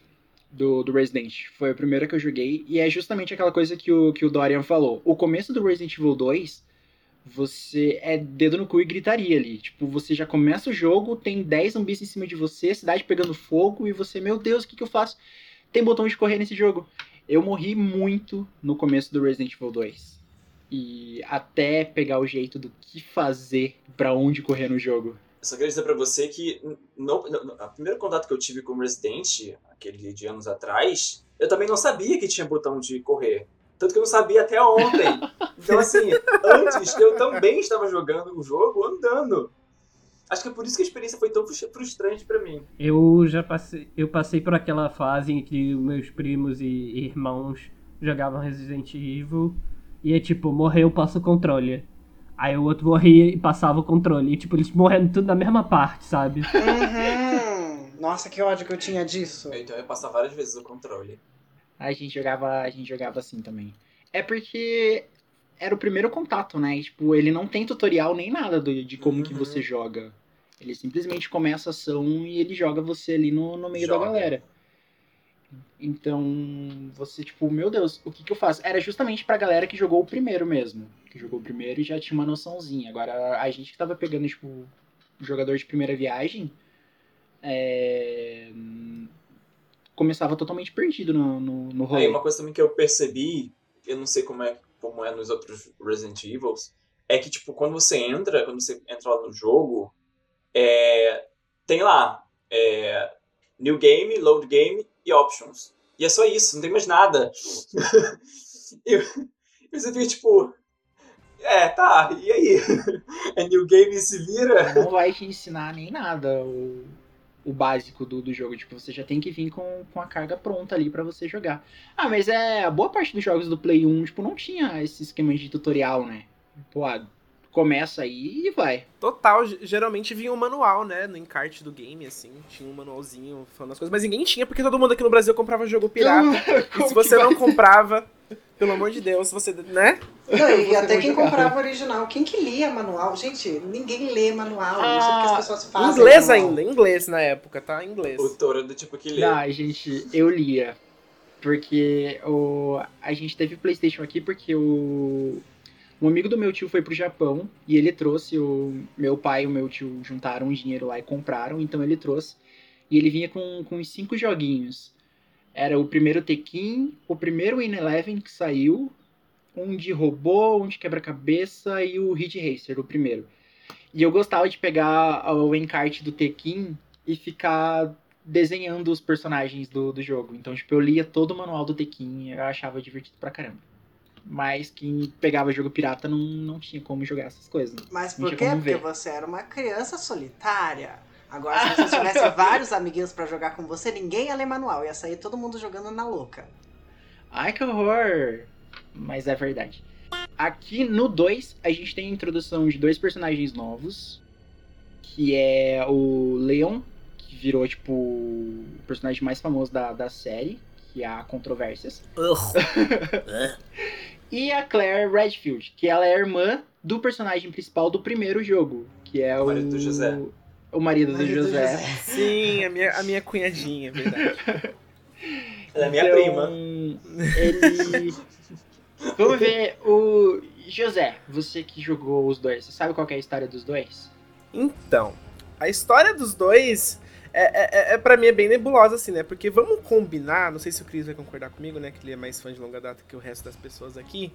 do, do Resident. Foi o primeiro que eu joguei e é justamente aquela coisa que o, que o Dorian falou. O começo do Resident Evil 2 você é dedo no cu e gritaria ali. Tipo, você já começa o jogo, tem 10 zumbis em cima de você, cidade pegando fogo, e você, meu Deus, o que, que eu faço? Tem botão de correr nesse jogo. Eu morri muito no começo do Resident Evil 2. E até pegar o jeito do que fazer, pra onde correr no jogo. Só queria dizer pra você que no, o primeiro contato que eu tive com o Resident, aquele de anos atrás, eu também não sabia que tinha botão de correr. Tanto que eu não sabia até ontem. Então, assim, antes eu também estava jogando o jogo andando. Acho que é por isso que a experiência foi tão frustrante pra mim. Eu já passei, eu passei por aquela fase em que meus primos e irmãos jogavam Resident Evil e é tipo, morreu, passa o controle. Aí o outro morria e passava o controle. E tipo, eles morrendo tudo na mesma parte, sabe? Uhum. Nossa, que ódio que eu tinha disso. Então eu ia passar várias vezes o controle. A gente jogava, a gente jogava assim também. É porque era o primeiro contato, né? E, tipo, ele não tem tutorial nem nada do, de como Uhum. que você joga. Ele simplesmente começa a ação e ele joga você ali no, no meio Joga. da galera. Então, você, tipo, meu Deus, o que que eu faço? Era justamente pra galera que jogou o primeiro mesmo. Que jogou o primeiro e já tinha uma noçãozinha. Agora, a gente que tava pegando, tipo, jogador de primeira viagem, é, começava totalmente perdido no, no, no rolê. Aí uma coisa também que eu percebi, eu não sei como é, como é nos outros Resident Evils, é que, tipo, quando você entra, quando você entra lá no jogo, é, tem lá é, New Game, Load Game e Options. E é só isso, não tem mais nada. [LAUGHS] eu, eu você fica, tipo... É, tá, e aí? [LAUGHS] É New Game se vira? não vai te ensinar nem nada o, o básico do, do jogo. Tipo, você já tem que vir com, com a carga pronta ali pra você jogar. Ah, mas é. A boa parte dos jogos do Play 1, tipo, não tinha esse esquema de tutorial, né? Pô, ah, começa aí e vai. Total, ge- geralmente vinha um manual, né? No encarte do game, assim. Tinha um manualzinho falando as coisas. Mas ninguém tinha, porque todo mundo aqui no Brasil comprava jogo pirata. [LAUGHS] e se você não comprava, pelo amor de Deus, você. né? Não, e [LAUGHS] Você até quem comprava original. Quem que lia manual? Gente, ninguém lê manual. não sei porque as pessoas fazem. inglês manual. ainda, inglês na época, tá? Inglês. O Toro é do tipo que lê. Não, gente, eu lia. Porque o, a gente teve PlayStation aqui porque o, um amigo do meu tio foi pro Japão e ele trouxe o meu pai e o meu tio juntaram um dinheiro lá e compraram, então ele trouxe. E ele vinha com, com uns cinco joguinhos. Era o primeiro Tekken, o primeiro In Eleven que saiu, um de robô, um de quebra-cabeça e o Ridge Racer, o primeiro. E eu gostava de pegar o encarte do Tekken e ficar desenhando os personagens do, do jogo. Então, tipo, eu lia todo o manual do Tekken e eu achava divertido pra caramba. Mas quem pegava jogo pirata não, não tinha como jogar essas coisas. Mas Não por quê? Porque você era uma criança solitária. Agora, se você tivesse [LAUGHS] vários amiguinhos pra jogar com você, ninguém ia ler manual. Ia sair todo mundo jogando na louca. Ai, que horror! Mas é verdade. Aqui no 2, a gente tem a introdução de dois personagens novos. que é o Leon, que virou, tipo, o personagem mais famoso da, da série, que há controvérsias. [LAUGHS] e a Claire Redfield, que ela é a irmã do personagem principal do primeiro jogo, que é o... marido do José. O marido do Marido do José. Sim, a minha, a minha cunhadinha, é verdade. Ela é minha Então, prima. Ele. [LAUGHS] Vamos ver o. José, você que jogou os dois, você sabe qual que é a história dos dois? Então, a história dos dois é, é, é para mim é bem nebulosa, assim, né? Porque vamos combinar, não sei se o Chris vai concordar comigo, né? Que ele é mais fã de longa data que o resto das pessoas aqui,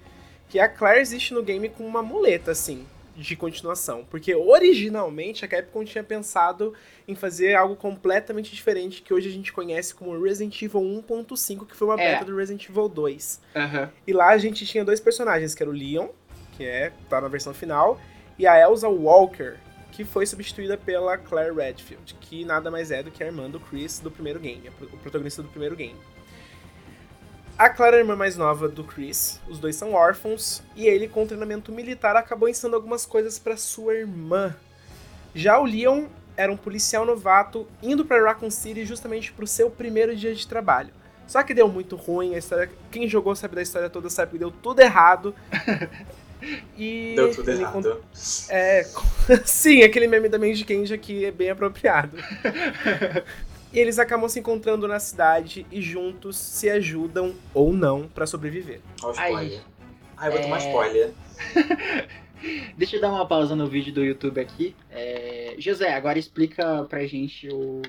que a Claire existe no game com uma muleta, assim, de continuação. Porque originalmente a Capcom tinha pensado em fazer algo completamente diferente que hoje a gente conhece como Resident Evil 1.5, que foi uma É. beta do Resident Evil 2. Aham. E lá a gente tinha dois personagens, que era o Leon, que é tá na versão final, e a Elsa Walker, que foi substituída pela Claire Redfield, que nada mais é do que a irmã do Chris do primeiro game, o protagonista do primeiro game. A Claire é a irmã mais nova do Chris, os dois são órfãos, e ele, com treinamento militar, acabou ensinando algumas coisas para sua irmã. Já o Leon era um policial novato indo para Raccoon City justamente pro seu primeiro dia de trabalho. Só que deu muito ruim, a história, quem jogou sabe da história toda, sabe que deu tudo errado. [LAUGHS] E Deu tudo errado. É, [LAUGHS] sim, aquele meme da Mandy Kenji aqui é bem apropriado. [LAUGHS] e eles acabam se encontrando na cidade e juntos se ajudam ou não pra sobreviver. Olha o spoiler. Ai, eu vou tomar É. spoiler. [LAUGHS] Deixa eu dar uma pausa no vídeo do YouTube aqui. É, José, agora explica pra gente o.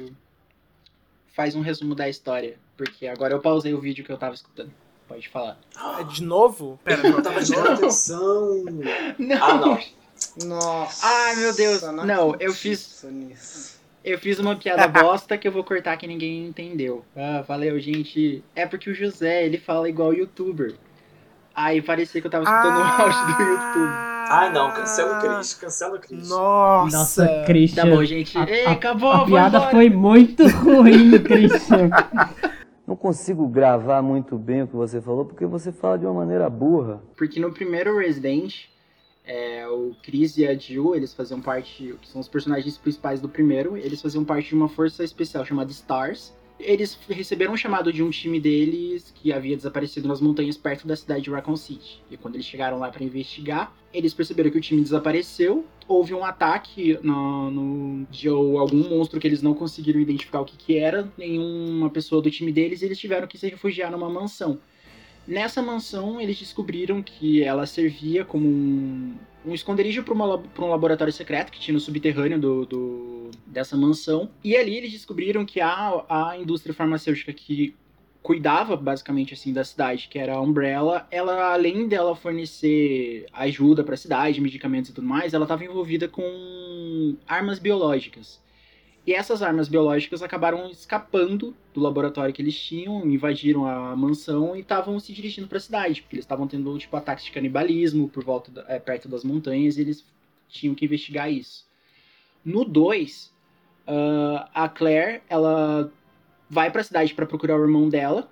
Faz um resumo da história. Porque agora eu pausei o vídeo que eu tava escutando. Pode falar. É de novo? Pera, Eu tava te dando atenção. [LAUGHS] Não! Ah, não. Nossa. Ai, meu Deus. Não, eu fiz. nisso. Eu fiz uma piada [LAUGHS] bosta que eu vou cortar que ninguém entendeu. Ah, valeu, gente. É porque o José, ele fala igual youtuber. Aí parecia que eu tava escutando o áudio do YouTube. Ai, não, cancela o Chris, cancela o Chris. Nossa! Nossa, Christian. Tá bom, gente. A, Ei, a- acabou, a piada embora. foi muito ruim, Christian. [LAUGHS] Não consigo gravar muito bem o que você falou porque você fala de uma maneira burra. Porque no primeiro Resident, é, o Chris e a Jill, eles faziam parte, que são os personagens principais do primeiro, eles faziam parte de uma força especial chamada Stars. Eles receberam um chamado de um time deles que havia desaparecido nas montanhas perto da cidade de Raccoon City. E quando eles chegaram lá para investigar, eles perceberam que o time desapareceu. Houve um ataque no, no, de algum monstro que eles não conseguiram identificar o que, que era, nenhuma pessoa do time deles, e eles tiveram que se refugiar numa mansão. Nessa mansão, eles descobriram que ela servia como um, um esconderijo para um laboratório secreto que tinha no subterrâneo do, do- dessa mansão. E ali eles descobriram que a, a indústria farmacêutica que cuidava basicamente assim da cidade, que era a Umbrella, ela além dela fornecer ajuda para a cidade, medicamentos e tudo mais, ela estava envolvida com armas biológicas. E essas armas biológicas acabaram escapando do laboratório que eles tinham, invadiram a mansão e estavam se dirigindo para a cidade, porque eles estavam tendo tipo ataques de canibalismo por volta da- é, perto das montanhas, e eles tinham que investigar isso. No 2, a Claire, ela vai para a cidade para procurar o irmão dela,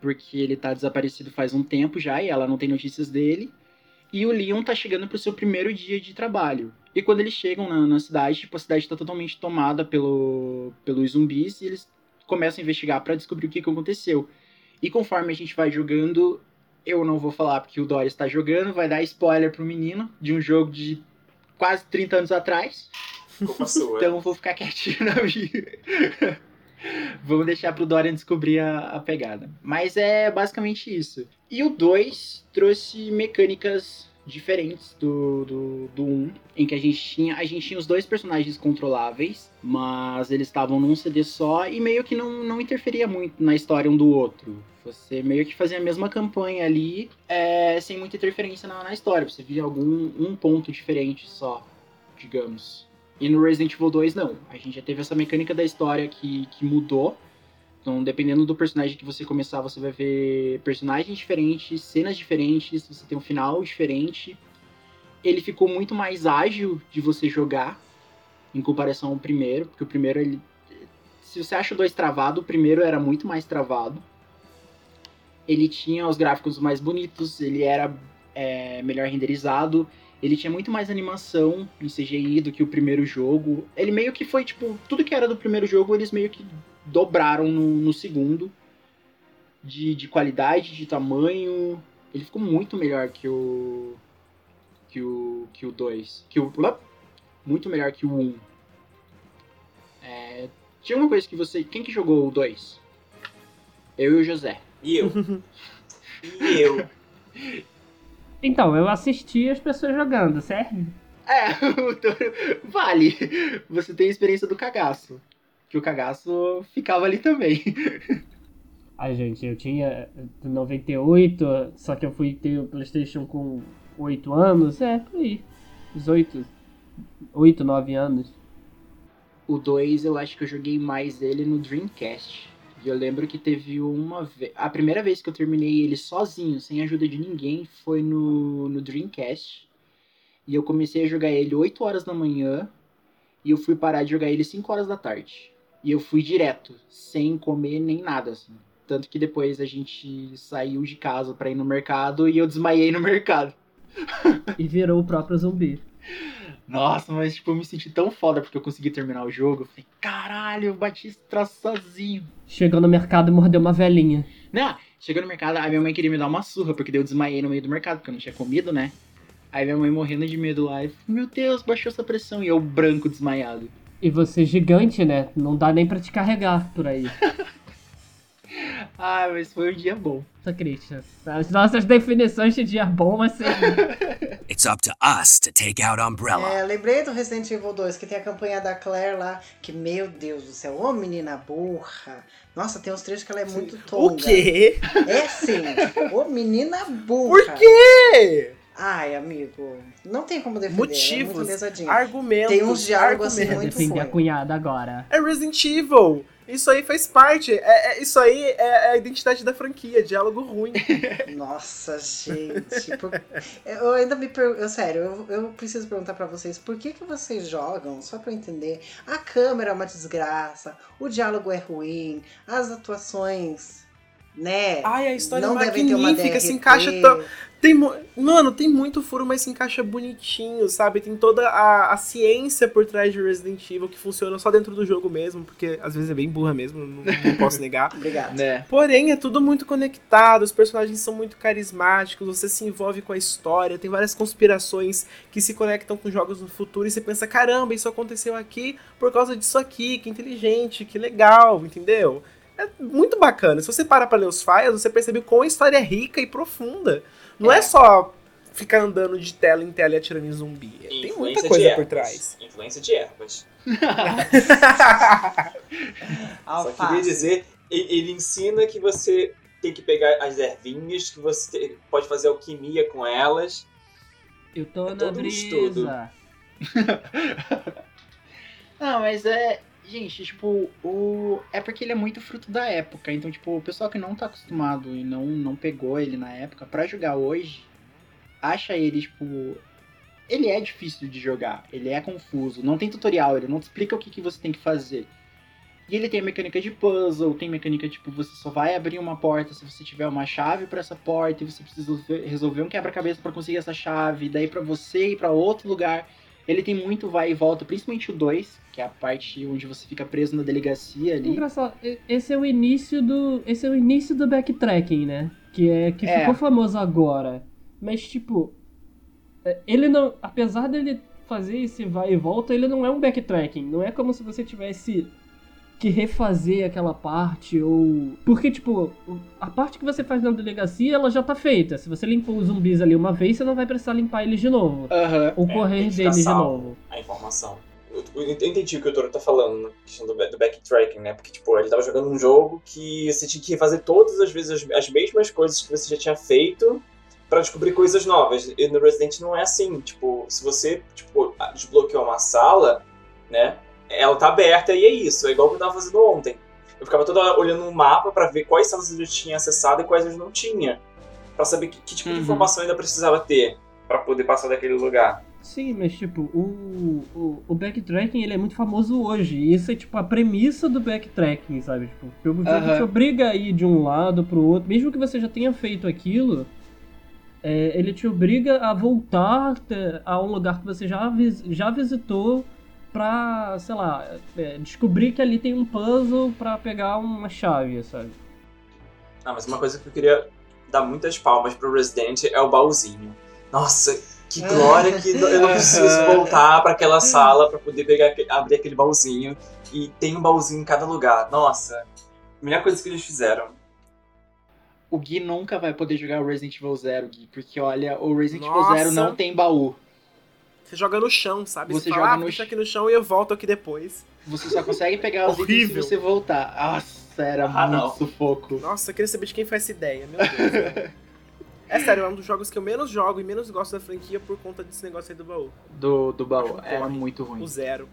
porque ele tá desaparecido faz um tempo já e ela não tem notícias dele. E o Leon tá chegando pro seu primeiro dia de trabalho. E quando eles chegam na, na cidade, tipo, a cidade tá totalmente tomada pelo, pelos zumbis e eles começam a investigar para descobrir o que, que aconteceu. E conforme a gente vai jogando, eu não vou falar porque o Dory está jogando, vai dar spoiler pro menino de um jogo de quase 30 anos atrás. Culpa sua. Então eu vou ficar quietinho na minha. [LAUGHS] [LAUGHS] Vamos deixar pro Dorian descobrir a, a pegada. Mas é basicamente isso. E o 2 trouxe mecânicas diferentes do, do, do 1, um, em que a gente tinha. A gente tinha os dois personagens controláveis, mas eles estavam num CD só e meio que não, não interferia muito na história um do outro. Você meio que fazia a mesma campanha ali, é, sem muita interferência na, na história. Você via algum um ponto diferente só, digamos. E no Resident Evil 2, não. A gente já teve essa mecânica da história que, que mudou. Então, dependendo do personagem que você começar, você vai ver personagens diferentes, cenas diferentes, você tem um final diferente. Ele ficou muito mais ágil de você jogar em comparação ao primeiro, porque o primeiro ele. Se você acha o 2 travado, o primeiro era muito mais travado. Ele tinha os gráficos mais bonitos, ele era é, melhor renderizado. Ele tinha muito mais animação em CGI do que o primeiro jogo. Ele meio que foi, tipo, tudo que era do primeiro jogo, eles meio que dobraram no, no segundo. De, de qualidade, de tamanho. Ele ficou muito melhor que o. Que o. Que o 2. Que o. Muito melhor que o 1. É, tinha uma coisa que você. Quem que jogou o 2? Eu e o José. E eu. [LAUGHS] e eu. [LAUGHS] Então, eu assisti as pessoas jogando, certo? É, [LAUGHS] vale. Você tem a experiência do cagaço. Que o cagaço ficava ali também. [LAUGHS] Ai, gente, eu tinha 98, só que eu fui ter o PlayStation com 8 anos. É, por aí. 18, 8, 9 anos. O 2 eu acho que eu joguei mais ele no Dreamcast. E eu lembro que teve uma vez. A primeira vez que eu terminei ele sozinho, sem ajuda de ninguém, foi no, no Dreamcast. E eu comecei a jogar ele 8 horas da manhã. E eu fui parar de jogar ele 5 horas da tarde. E eu fui direto, sem comer nem nada, assim. Tanto que depois a gente saiu de casa pra ir no mercado e eu desmaiei no mercado. E virou o próprio zumbi. [LAUGHS] Nossa, mas tipo, eu me senti tão foda porque eu consegui terminar o jogo. Eu falei, caralho, eu bati esse troço sozinho. Chegou no mercado e mordeu uma velhinha. Não, chegou no mercado, a minha mãe queria me dar uma surra, porque eu desmaiei no meio do mercado, porque eu não tinha comido, né? Aí minha mãe morrendo de medo lá, e meu Deus, baixou essa pressão, e eu branco desmaiado. E você gigante, né? Não dá nem pra te carregar por aí. [LAUGHS] Ah, mas foi um dia bom. Tô triste. As nossas definições de dia bom, assim. [LAUGHS] It's up to us to take out Umbrella. É, lembrei do Resident Evil 2, que tem a campanha da Claire lá, que, meu Deus do céu, ô menina burra. Nossa, tem uns trechos que ela é muito tonga. O quê? É sim, ô menina burra. Por quê? Ai, amigo, não tem como defender. é Motivos, pesadinho. argumentos. Tem uns diálogos assim argumentos. muito Defendi a cunhada agora. É Resident Evil. Isso aí faz parte. É, é- isso aí é a identidade da franquia, diálogo ruim. [LAUGHS] Nossa, gente. por- Eu ainda me pergunto. Sério, eu, eu preciso perguntar pra vocês por que, que vocês jogam, só pra eu entender. A câmera é uma desgraça, o diálogo é ruim, as atuações, né? Ai, a história não é devem ter uma magnífica, se encaixa tão. Tem, mano, tem muito furo, mas se encaixa bonitinho, sabe? Tem toda a, a ciência por trás de Resident Evil que funciona só dentro do jogo mesmo, porque às vezes é bem burra mesmo, não, não [LAUGHS] posso negar. Obrigado. Né? Porém, é tudo muito conectado, os personagens são muito carismáticos, você se envolve com a história, tem várias conspirações que se conectam com jogos no futuro e você pensa, caramba, isso aconteceu aqui por causa disso aqui, que inteligente, que legal, entendeu? É muito bacana. Se você para pra ler os files, você percebe o quão a história é rica e profunda. Não é, É. só ficar andando de tela em tela e atirando em zumbi. Tem Influência muita de coisa por trás. Influência de ervas. [LAUGHS] Só queria dizer, ele ensina que você tem que pegar as ervinhas, que você pode fazer alquimia com elas. Eu tô É na todo um estudo. brisa. [LAUGHS] Não, mas é. Gente, tipo, o. É porque ele é muito fruto da época. Então, tipo, o pessoal que não tá acostumado e não, não pegou ele na época, pra jogar hoje, acha ele, tipo. Ele é difícil de jogar, ele é confuso, não tem tutorial, ele não te explica o que, que você tem que fazer. E ele tem mecânica de puzzle, tem mecânica tipo, você só vai abrir uma porta se você tiver uma chave pra essa porta, e você precisa resolver- um quebra-cabeça pra conseguir essa chave, daí pra você ir pra outro lugar. Ele tem muito vai e volta, principalmente o 2, que é a parte onde você fica preso na delegacia ali. Engraçado, esse é o início do. Esse é o início do backtracking, né? Que é que É. ficou famoso agora. Mas tipo, é, ele não, apesar dele fazer esse vai e volta, ele não é um backtracking, não é como se você tivesse que refazer aquela parte ou porque tipo, a parte que você faz na delegacia, ela já tá feita. Se você limpou os zumbis ali uma vez, você não vai precisar limpar eles de novo. Aham. Ou É, correr deles de novo. A informação. Eu, eu entendi o que o Toro tá falando na questão do, do backtracking, né? Porque, tipo, ele tava jogando um jogo que você tinha que refazer todas as vezes as, as mesmas coisas que você já tinha feito pra descobrir coisas novas. E no Resident não é assim. Tipo, se você, tipo, desbloqueou uma sala, né? Ela tá aberta e é isso. É igual o que eu tava fazendo ontem. Eu ficava toda hora olhando no mapa pra ver quais salas eu já tinha acessado e quais eu não tinha. Pra saber que, que tipo de Uhum. informação eu ainda precisava ter pra poder passar daquele lugar. Sim, mas tipo, o, o, o backtracking ele é muito famoso hoje. E isso é tipo a premissa do backtracking, sabe? Tipo, o jogo Aham. te obriga a ir de um lado pro outro, mesmo que você já tenha feito aquilo. é, ele te obriga a voltar a um lugar que você já, já visitou pra, sei lá, é, descobrir que ali tem um puzzle pra pegar uma chave, sabe? Ah, mas uma coisa que eu queria dar muitas palmas pro Resident é o baúzinho. Nossa, que glória que eu não [LAUGHS] preciso voltar pra aquela sala pra poder pegar, abrir aquele baúzinho. E tem um baúzinho em cada lugar. Nossa, melhor coisa que eles fizeram. O Gui nunca vai poder jogar o Resident Evil Zero, Gui, porque olha, o Resident Evil Nossa. Zero não tem baú. Você joga no chão, sabe? Você fala, joga ah, no deixa aqui no chão e eu volto aqui depois. Você só consegue pegar os itens se você voltar. Nossa, era Ah, muito não. sufoco. Nossa, eu queria saber de quem foi essa ideia, meu Deus. [LAUGHS] é sério, é um dos jogos que eu menos jogo e menos gosto da franquia por conta desse negócio aí do baú. Do, do baú. Concordo. Era muito ruim. O zero.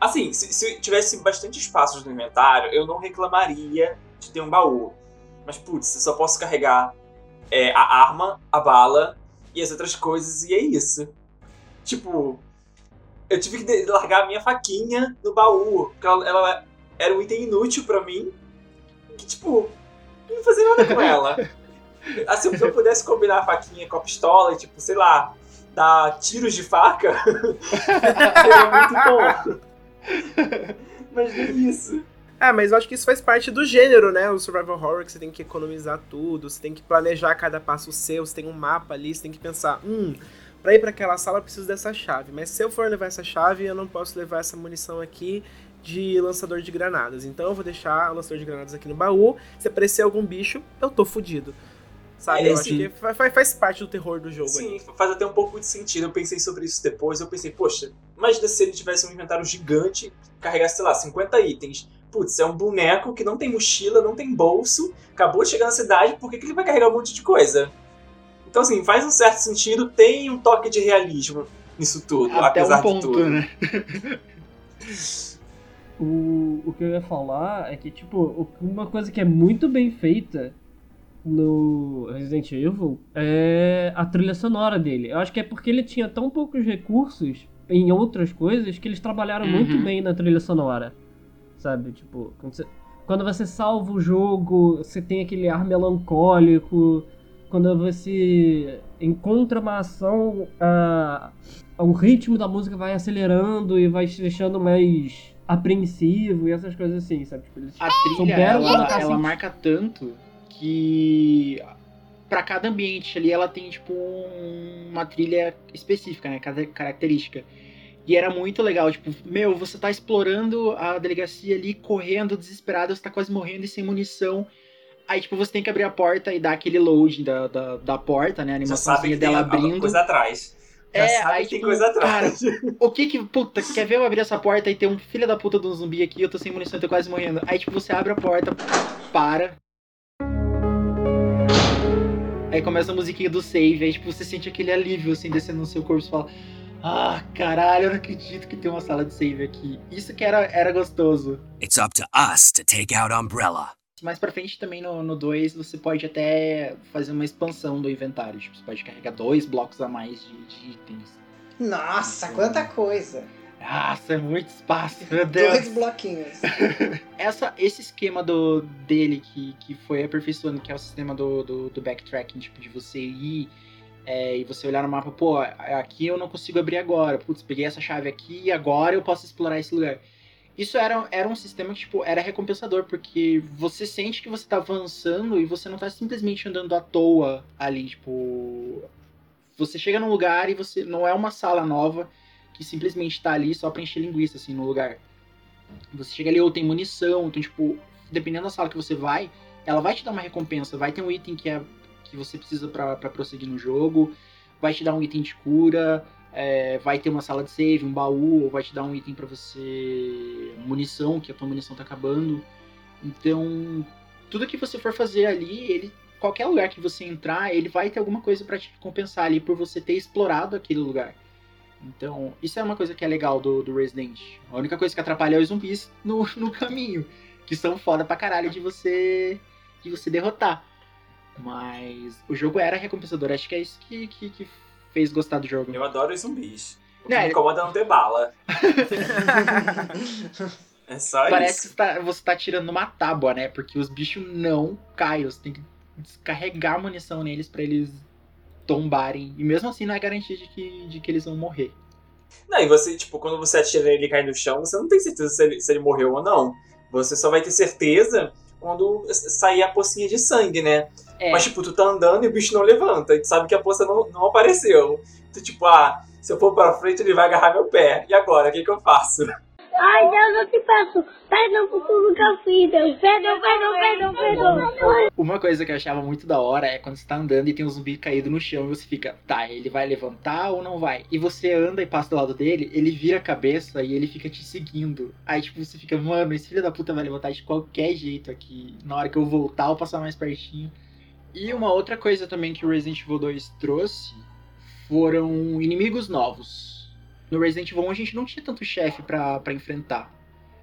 Assim, se, se tivesse bastante espaços no inventário, eu não reclamaria de ter um baú. Mas, putz, eu só posso carregar é, a arma, a bala e as outras coisas, e é isso. Tipo, eu tive que largar a minha faquinha no baú, porque ela, ela era um item inútil pra mim, que, tipo, não fazia nada com ela. [LAUGHS] Assim, se eu pudesse combinar a faquinha com a pistola e, tipo, sei lá, dar tiros de faca, [LAUGHS] seria muito bom. Mas nem isso. É, mas eu acho que isso faz parte do gênero, né? O survival horror, que você tem que economizar tudo, você tem que planejar cada passo seu, você tem um mapa ali, você tem que pensar, hum, pra ir pra aquela sala eu preciso dessa chave, mas se eu for levar essa chave, eu não posso levar essa munição aqui de lançador de granadas. Então eu vou deixar o lançador de granadas aqui no baú, se aparecer algum bicho, eu tô fudido. Sabe? É, eu acho sim. que fa- fa- faz parte do terror do jogo Sim, ali. faz até um pouco de sentido. Eu pensei sobre isso depois. Eu pensei, poxa, imagina se ele tivesse um inventário gigante, carregasse, sei lá, 50 itens. Putz, é um boneco que não tem mochila, não tem bolso, acabou de chegar na cidade, por que, que ele vai carregar um monte de coisa? Então, assim, faz um certo sentido, tem um toque de realismo nisso tudo, Até apesar um ponto, de tudo. né? [LAUGHS] O, o que eu ia falar é que, tipo, uma coisa que é muito bem feita no Resident Evil é a trilha sonora dele. Eu acho que é porque ele tinha tão poucos recursos em outras coisas que eles trabalharam Uhum. muito bem na trilha sonora. Sabe? Tipo, quando você, quando você salva o jogo, você tem aquele ar melancólico. Quando você encontra uma ação, a, o ritmo da música vai acelerando e vai te deixando mais apreensivo e essas coisas assim, sabe? Tipo, eles A trilha, ela, ela assim, marca tanto que pra cada ambiente ali ela tem tipo um- uma trilha específica, né? Cada característica. E era muito legal, tipo, meu, você tá explorando a delegacia ali, correndo, desesperado, você tá quase morrendo e sem munição. Aí, tipo, você tem que abrir a porta e dar aquele load da, da, da porta, né? A animaçãozinha que tem dela abrindo. coisa atrás. Já É, sabe aí, que tem tipo, coisa atrás. [LAUGHS] O que que. Puta, quer ver eu abrir essa porta e ter um filho da puta de um zumbi aqui? Eu tô sem munição, eu tô quase morrendo. Aí, tipo, você abre a porta, para. Aí começa a musiquinha do save, aí, tipo, você sente aquele alívio, assim, descendo no seu corpo. Você fala, ah, caralho, eu não acredito que tem uma sala de save aqui. Isso que era, era gostoso. It's up to us to take out Umbrella. Mais pra frente também no 2 você pode até fazer uma expansão do inventário. Tipo, você pode carregar dois blocos a mais de, de itens. Nossa, quanta coisa. Nossa, é muito espaço, meu Deus. Dois bloquinhos. [LAUGHS] Essa, esse esquema do, dele que, que foi aperfeiçoando, que é o sistema do, do, do backtracking, tipo, de você ir é, e você olhar no mapa, pô, aqui eu não consigo abrir agora. Putz, peguei essa chave aqui e agora eu posso explorar esse lugar. Isso era, era um sistema que, tipo, era recompensador, porque você sente que você tá avançando e você não tá simplesmente andando à toa ali, tipo. Você chega num lugar e você. Não é uma sala nova que simplesmente tá ali só pra encher linguiça, assim, no lugar. Você chega ali ou tem munição, então, tipo, dependendo da sala que você vai, ela vai te dar uma recompensa. Vai ter um item que, é, que você precisa pra prosseguir no jogo, vai te dar um item de cura, é, vai ter uma sala de save, um baú, ou vai te dar um item pra você. munição, que a tua munição tá acabando. Então, tudo que você for fazer ali, ele. Qualquer lugar que você entrar, ele vai ter alguma coisa pra te compensar ali por você ter explorado aquele lugar. Então, isso é uma coisa que é legal do, do Resident. A única coisa que atrapalha é os zumbis no, [LAUGHS] no caminho. Que são foda pra caralho de você. de você derrotar. Mas o jogo era recompensador. Acho que é isso que, que, que fez gostar do jogo. Eu adoro os zumbis. O que Não, me ele- incomoda é não ter bala. [LAUGHS] é só Parece isso. que você tá, você tá tirando uma tábua, né? Porque os bichos não caem. Você tem que descarregar munição neles pra eles tombarem. E mesmo assim não é garantia de que, de que eles vão morrer. Não, e você, tipo, quando você atira ele e cai no chão, você não tem certeza se ele, se ele morreu ou não. Você só vai ter certeza quando sair a pocinha de sangue, né? É. Mas, tipo, tu tá andando e o bicho não levanta. E tu sabe que a poça não, não apareceu. Tu, tipo, ah, se eu for pra frente, ele vai agarrar meu pé. E agora, o que, que eu faço? Ai, Deus, eu te peço. Perdão por tudo que eu fiz, Deus. Perdão, perdão, perdão, perdão. Uma coisa que eu achava muito da hora é quando você tá andando e tem um zumbi caído no chão e você fica, tá, ele vai levantar ou não vai? E você anda e passa do lado dele, ele vira a cabeça e ele fica te seguindo. Aí, tipo, você fica, mano, esse filho da puta vai levantar de qualquer jeito aqui. Na hora que eu voltar, eu passar mais pertinho. E uma outra coisa também que o Resident Evil 2 trouxe foram inimigos novos. No Resident Evil 1 a gente não tinha tanto chefe pra, pra enfrentar.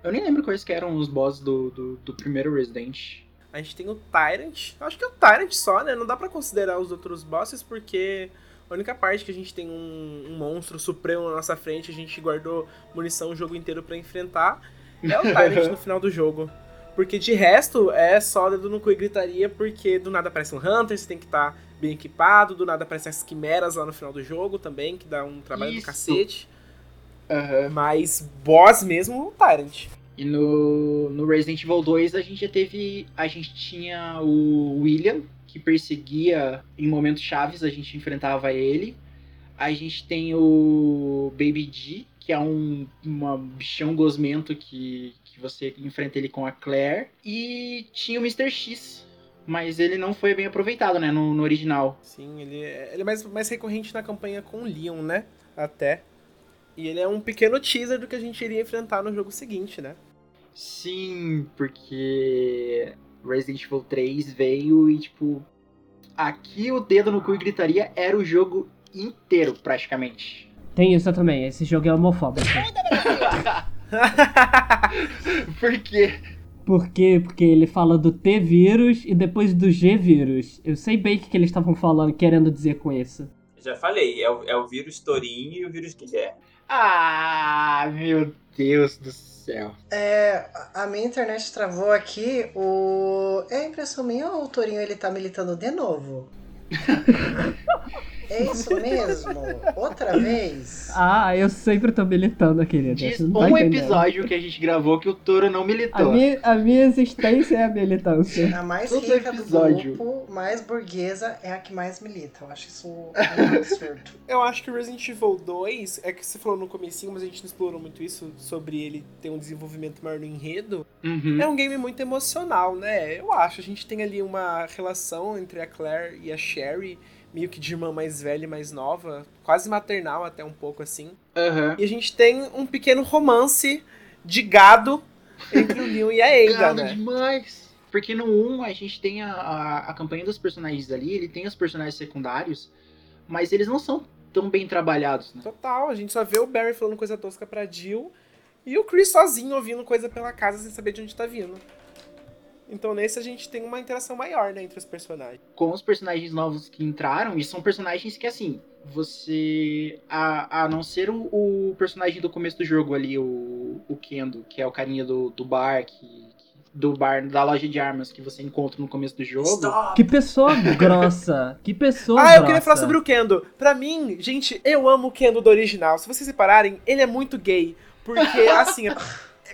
Eu nem lembro quais que eram os bosses do, do, do primeiro Resident. A gente tem o Tyrant. Acho que é o Tyrant só, né? Não dá pra considerar os outros bosses porque a única parte que a gente tem um, um monstro supremo na nossa frente, a gente guardou munição o jogo inteiro pra enfrentar, é o Tyrant [LAUGHS] no final do jogo. Porque de resto é só dedo no cu e gritaria, porque do nada aparece um Hunter, você tem que estar tá bem equipado, do nada aparecem as quimeras lá no final do jogo também, que dá um trabalho Isso. do cacete. Uhum. Mas boss mesmo, o Tyrant. E no, no Resident Evil 2 a gente já teve. A gente tinha o William, que perseguia em momentos chaves, a gente enfrentava ele. A gente tem o Baby G, que é um uma bichão gosmento que, que você enfrenta ele com a Claire. E tinha o Mr. X. Mas ele não foi bem aproveitado, né, no, no original. Sim, ele é, ele é mais, mais recorrente na campanha com o Leon, né? Até. E ele é um pequeno teaser do que a gente iria enfrentar no jogo seguinte, né? Sim, porque Resident Evil 3 veio e, tipo, aqui o dedo no cu e gritaria era o jogo inteiro, praticamente. Tem isso também, esse jogo é homofóbico. [LAUGHS] [LAUGHS] Por quê? Por quê? Porque ele fala do T-vírus e depois do G-vírus. Eu sei bem o que, que eles estavam falando, querendo dizer com isso. Já falei, é o, é o vírus Torinho e o vírus Guilherme. Ah, meu Deus do céu. É, a minha internet travou aqui. O... É impressão minha ou o Torinho ele tá militando de novo? [LAUGHS] é isso mesmo? Outra vez? Ah, eu sempre tô militando, querida. Diz Você não um tá entendendo. episódio que a gente gravou que o Toro não A militou. minha, a minha existência é a militância. A mais Todo rica episódio. do grupo, mais burguesa, é a que mais milita. Eu acho isso um absurdo. [LAUGHS] Eu acho que o Resident Evil 2, é que você falou no comecinho, mas a gente não explorou muito isso, sobre ele ter um desenvolvimento maior no enredo. Uhum. É um game muito emocional, né? Eu acho. A gente tem ali uma relação entre a Claire e a Sherry, meio que de irmã mais velha e mais nova, quase maternal até um pouco assim. Aham. E a gente tem um pequeno romance de gado entre o Leon e a Ada, Gado né? demais. Porque no 1 a gente tem a, a, a campanha dos personagens ali, ele tem os personagens secundários, mas eles não são tão bem trabalhados, né? Total, a gente só vê o Barry falando coisa tosca pra Jill e o Chris sozinho ouvindo coisa pela casa sem saber de onde tá vindo. Então nesse a gente tem uma interação maior, né, entre os personagens. Com os personagens novos que entraram, e são personagens que, assim, você. A, a não ser o, o personagem do começo do jogo ali, o, o Kendo, que é o carinha do, do bar, que, do bar da loja de armas que você encontra no começo do jogo. Que pessoa grossa. Que pessoa Ah, grossa. eu queria falar sobre o Kendo. Pra mim, gente, eu amo o Kendo do original. Se vocês repararem, ele é muito gay. Porque, assim,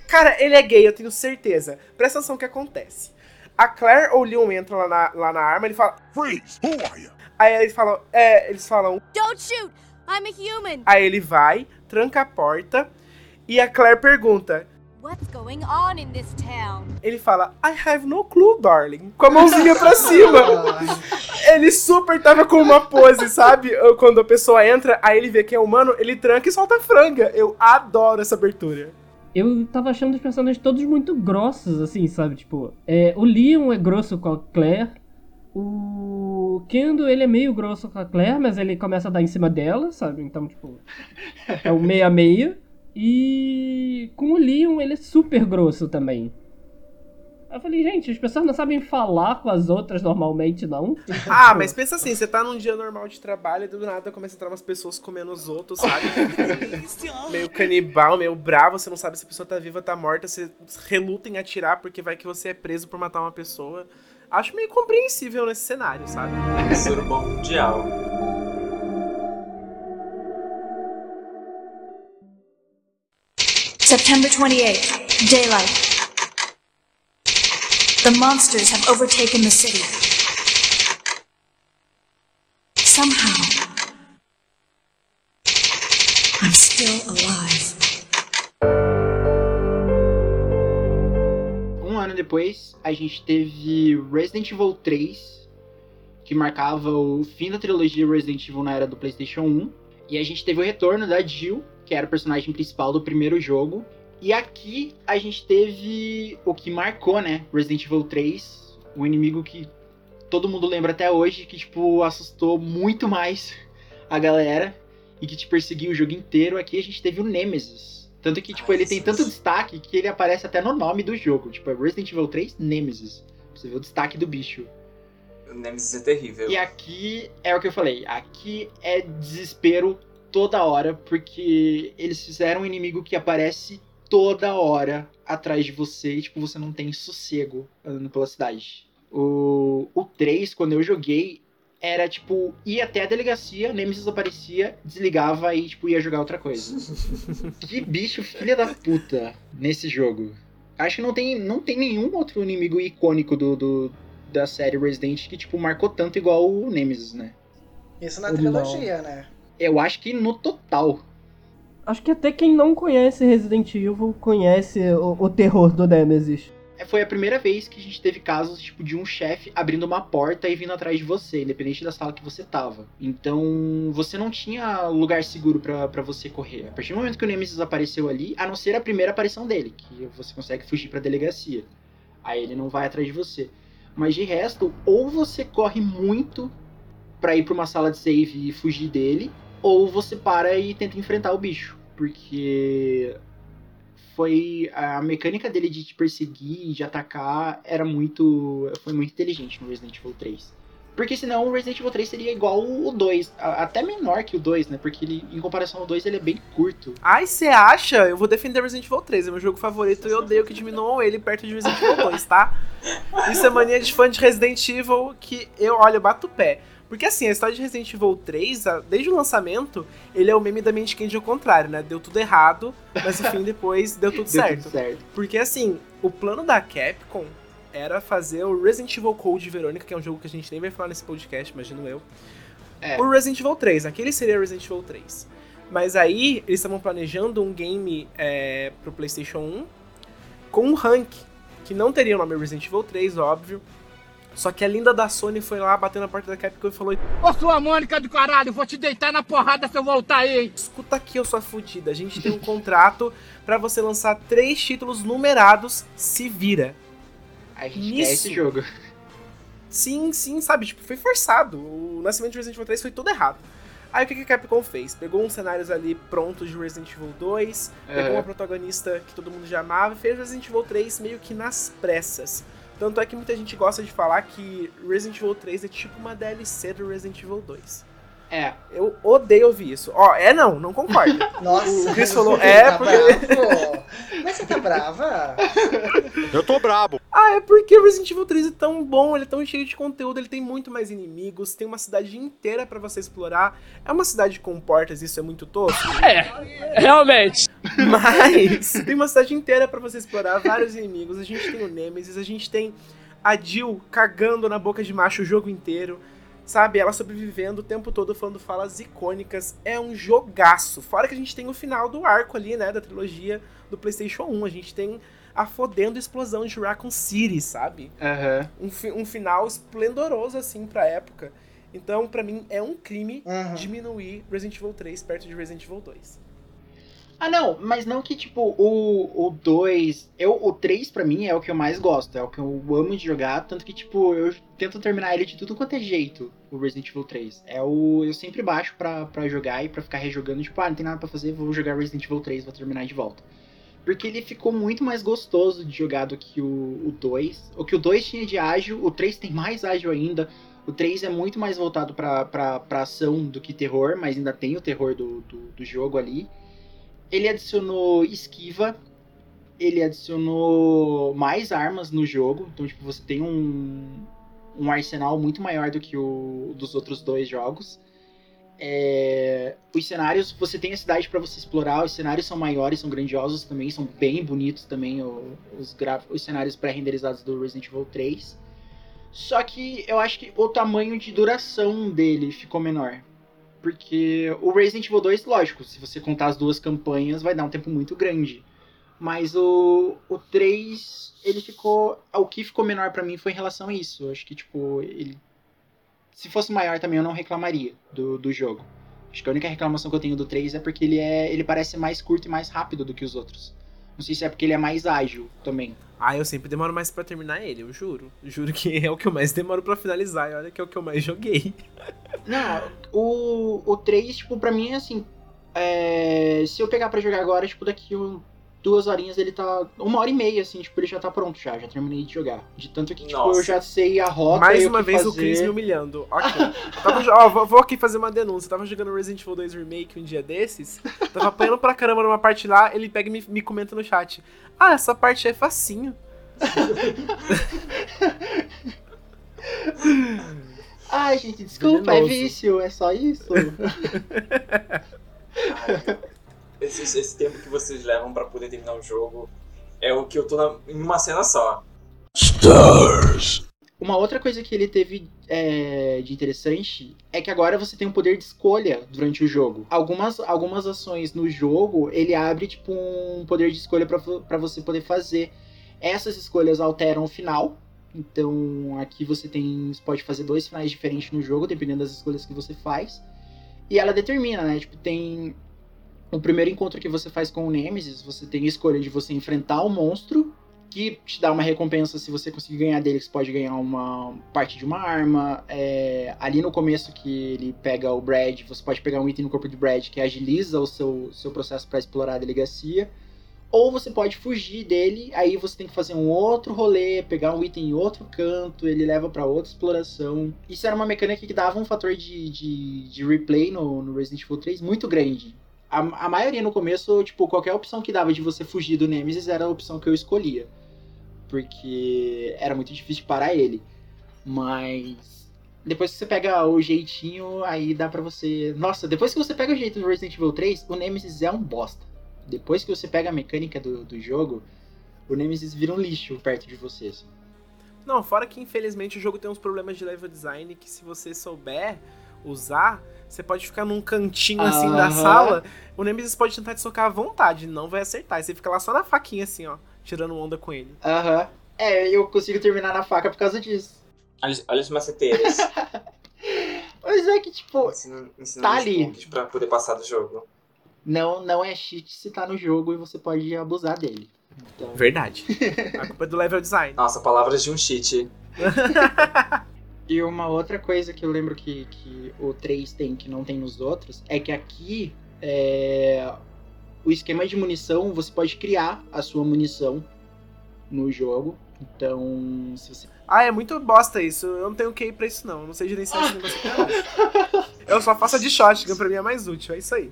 cara, ele é gay, eu tenho certeza. Presta atenção no que acontece. A Claire ou o Leon entram lá na, lá na arma, ele fala. Freeze! Who are you? Aí eles falam. É, eles falam. Don't shoot! I'm a human! Aí ele vai, tranca a porta. E a Claire pergunta. What's going on in this town? Ele fala, I have no clue, darling. Com a mãozinha pra [LAUGHS] cima. ele super tava com uma pose, sabe? Quando a pessoa entra, aí ele vê que é humano, ele tranca e solta a franga. Eu adoro essa abertura. Eu tava achando os personagens todos muito grossos, assim, sabe? Tipo, é, o Leon é grosso com a Claire. O Kendo, ele é meio grosso com a Claire, mas ele começa a dar em cima dela, sabe? Então, tipo, é o meia meia. E com o Leon, ele é super grosso também. Eu falei, gente, as pessoas não sabem falar com as outras normalmente, não. [LAUGHS] Ah, mas pensa assim, você tá num dia normal de trabalho e do nada começa a entrar umas pessoas comendo os outros, sabe? meio canibal, meio bravo, você não sabe se a pessoa tá viva ou tá morta, você reluta em atirar porque vai que você é preso por matar uma pessoa. Acho meio compreensível nesse cenário, sabe? Surubom mundial. September 28 daylight. The monsters have overtaken the city. Somehow, I'm still alive. Um ano depois, a gente teve Resident Evil 3, que marcava o fim da trilogia Resident Evil na era do PlayStation 1. E a gente teve o retorno da Jill, que era o personagem principal do primeiro jogo. E aqui a gente teve o que marcou, né? Resident Evil 3, o inimigo que todo mundo lembra até hoje, que, tipo, assustou muito mais a galera e que te perseguiu o jogo inteiro. Aqui a gente teve o Nemesis. Tanto que, tipo, ele tem tanto destaque que ele aparece até no nome do jogo. Tipo, é Resident Evil 3 Nemesis. Você ver o destaque do bicho. O Nemesis é terrível. E aqui é o que eu falei. Aqui é desespero toda hora, porque eles fizeram um inimigo que aparece toda hora atrás de você e, tipo, você não tem sossego andando pela cidade. O, o 3, quando eu joguei, era tipo, ia até a delegacia, Nemesis aparecia, desligava e, tipo, ia jogar outra coisa. [LAUGHS] que bicho filha da puta nesse jogo. Acho que não tem, não tem nenhum outro inimigo icônico do, do da série Resident que, tipo, marcou tanto igual o Nemesis, né? Isso na trilogia, né? Eu acho que no total. Acho que até quem não conhece Resident Evil conhece o, o terror do Nemesis. É, Foi a primeira vez que a gente teve casos, tipo, de um chefe abrindo uma porta e vindo atrás de você, independente da sala que você tava. Então, você não tinha lugar seguro pra você correr. A partir do momento que o Nemesis apareceu ali, a não ser a primeira aparição dele, que você consegue fugir pra delegacia. Aí ele não vai atrás de você. Mas de resto, ou você corre muito pra ir pra uma sala de save e fugir dele, ou você para e tenta enfrentar o bicho. Porque foi a mecânica dele de te perseguir, de atacar, era muito foi muito inteligente no Resident Evil 3. Porque senão o Resident Evil 3 seria igual o 2, a- até menor que o 2, né? Porque ele, em comparação ao 2 ele é bem curto. Ai, você acha? Eu vou defender Resident Evil 3, é meu jogo favorito e eu odeio que diminuam ele perto de Resident Evil 2, tá? Isso é mania de fã de Resident Evil que eu, olha, eu bato o pé. Porque assim, a história de Resident Evil 3, a- desde o lançamento, ele é o meme da mente quente ao contrário, né? Deu tudo errado, mas no fim depois deu tudo [LAUGHS] Deu certo. tudo certo. Porque assim, o plano da Capcom era fazer o Resident Evil Code Verônica, que é um jogo que a gente nem vai falar nesse podcast, imagino eu. É. O Resident Evil 3, aquele seria Resident Evil 3. Mas aí, eles estavam planejando um game é, pro PlayStation 1 com um rank, que não teria o nome Resident Evil 3, óbvio. Só que a linda da Sony foi lá, bateu na porta da Capcom e falou: Ô sua Mônica do caralho, vou te deitar na porrada se eu voltar aí. Escuta aqui, eu sua fudida. A gente tem um contrato pra você lançar três títulos numerados, se vira. A gente Nisso. esse jogo. Sim, sim, sabe? Tipo, foi forçado. O nascimento de Resident Evil 3 foi tudo errado. Aí o que que a Capcom fez? Pegou uns cenários ali prontos de Resident Evil 2, pegou É. uma protagonista que todo mundo já amava e fez Resident Evil 3 meio que nas pressas. Tanto é que muita gente gosta de falar que Resident Evil 3 é tipo uma DLC do Resident Evil 2. É. Eu odeio ouvir isso. Ó, é não, não concordo. [LAUGHS] Nossa, o Chris falou, você é tá porque... bravo? [LAUGHS] Mas você tá brava? [LAUGHS] Eu tô brabo. Ah, é porque o Resident Evil 3 é tão bom, ele é tão cheio de conteúdo, ele tem muito mais inimigos, tem uma cidade inteira pra você explorar. É uma cidade com portas, isso é muito tosco. É, realmente. Mas tem uma cidade inteira pra você explorar, vários inimigos. A gente tem o Nemesis, a gente tem a Jill cagando na boca de macho o jogo inteiro. Sabe, ela sobrevivendo o tempo todo falando falas icônicas. É um jogaço. Fora que a gente tem o final do arco ali, né, da trilogia do PlayStation 1. A gente tem a fodendo explosão de Raccoon City, sabe? Aham. Um, fi- um final esplendoroso, assim, pra época. Então, pra mim, é um crime Uhum. diminuir Resident Evil 3 perto de Resident Evil 2. Ah, não, mas não que, tipo, o, o 2. Eu, o 3 pra mim é o que eu mais gosto, é o que eu amo de jogar, tanto que, tipo, eu tento terminar ele de tudo quanto é jeito, o Resident Evil 3. É o. Eu sempre baixo pra jogar e pra ficar rejogando, tipo, ah, não tem nada pra fazer, vou jogar Resident Evil 3, vou terminar de volta. Porque ele ficou muito mais gostoso de jogar do que o, o 2. O que o 2 tinha de ágil, o 3 tem mais ágil ainda. O 3 é muito mais voltado pra, pra, pra ação do que terror, mas ainda tem o terror do, do, do jogo ali. Ele adicionou esquiva, ele adicionou mais armas no jogo, então tipo, você tem um, um arsenal muito maior do que o dos outros dois jogos. É, os cenários, você tem a cidade para você explorar, os cenários são maiores, são grandiosos também, são bem bonitos também os, gráficos, os cenários pré-renderizados do Resident Evil 3. Só que eu acho que o tamanho de duração dele ficou menor. Porque o Resident Evil 2, lógico, se você contar as duas campanhas, vai dar um tempo muito grande. Mas o, o 3, ele ficou. O que ficou menor pra mim foi em relação a isso. Acho que, tipo, ele. Se fosse maior também eu não reclamaria do, do jogo. Acho que a única reclamação que eu tenho do 3 é porque ele é. ele parece mais curto e mais rápido do que os outros. Não sei se é porque ele é mais ágil também. Ah, eu sempre demoro mais pra terminar ele, eu juro. Juro que [LAUGHS] é o que eu mais demoro pra finalizar. E olha que é o que eu mais joguei. [LAUGHS] Não, o, o 3, tipo, pra mim é assim. é, se eu pegar pra jogar agora, tipo, daqui um, duas horinhas ele tá. Uma hora e meia, assim, tipo, ele já tá pronto já. Já terminei de jogar. De tanto que, tipo, Nossa. eu já sei a rota. Mais e o uma que vez o fazer. Chris me humilhando. Ok. [LAUGHS] Tava ó, vou, aqui fazer uma denúncia. Tava jogando Resident Evil 2 Remake um dia desses. Tava apanhando pra caramba numa parte lá. Ele pega e me, me comenta no chat. Ah, essa parte é facinho. [LAUGHS] Ai, gente, desculpa, é vício, é só isso. [LAUGHS] Esse, esse tempo que vocês levam pra poder terminar o jogo é o que eu tô na- em uma cena só. Stars. Uma outra coisa que ele teve é, de interessante é que agora você tem um poder de escolha durante o jogo. Algumas, algumas ações no jogo, ele abre tipo um poder de escolha pra você poder fazer. Essas escolhas alteram o final. Então aqui você tem. Você pode fazer dois finais diferentes no jogo, dependendo das escolhas que você faz. E ela determina, né? Tipo, tem. O primeiro encontro que você faz com o Nemesis, você tem a escolha de você enfrentar o monstro que te dá uma recompensa se você conseguir ganhar dele, você pode ganhar uma parte de uma arma. É, ali no começo que ele pega o Brad, você pode pegar um item no corpo de Brad que agiliza o seu, seu processo para explorar a delegacia. Ou você pode fugir dele, aí você tem que fazer um outro rolê, pegar um item em outro canto, ele leva para outra exploração. Isso era uma mecânica que dava um fator de, de, de replay no, no Resident Evil 3 muito grande. A, a maioria no começo, tipo, qualquer opção que dava de você fugir do Nemesis era a opção que eu escolhia porque era muito difícil parar ele. Mas depois que você pega o jeitinho, aí dá pra você. Nossa, depois que você pega o jeito do Resident Evil 3, o Nemesis é um bosta. Depois que você pega a mecânica do, do jogo, o Nemesis vira um lixo perto de você. assim. Não, fora que infelizmente o jogo tem uns problemas de level design que se você souber usar, você pode ficar num cantinho assim da Aham. sala, o Nemesis pode tentar te socar à vontade, não vai acertar. E você fica lá só na faquinha assim, ó, tirando onda com ele. Aham. É, eu consigo terminar na faca por causa disso. Olha, olha os maceteiros. [LAUGHS] Mas é que, tipo, Ensinando tá os ali. Pra poder passar do jogo. Não, não é cheat se tá no jogo e você pode abusar dele. Então, Verdade. [LAUGHS] A culpa é do level design. Nossa, palavras de um cheat. [LAUGHS] E uma outra coisa que eu lembro que, que o 3 tem que não tem nos outros é que aqui é, o esquema de munição você pode criar a sua munição no jogo. Então, se você. Ah, é muito bosta isso. Eu não tenho QI pra isso, não. Eu não sei gerenciar esse negócio. Eu só faço de shotgun, pra mim é mais útil. É isso aí.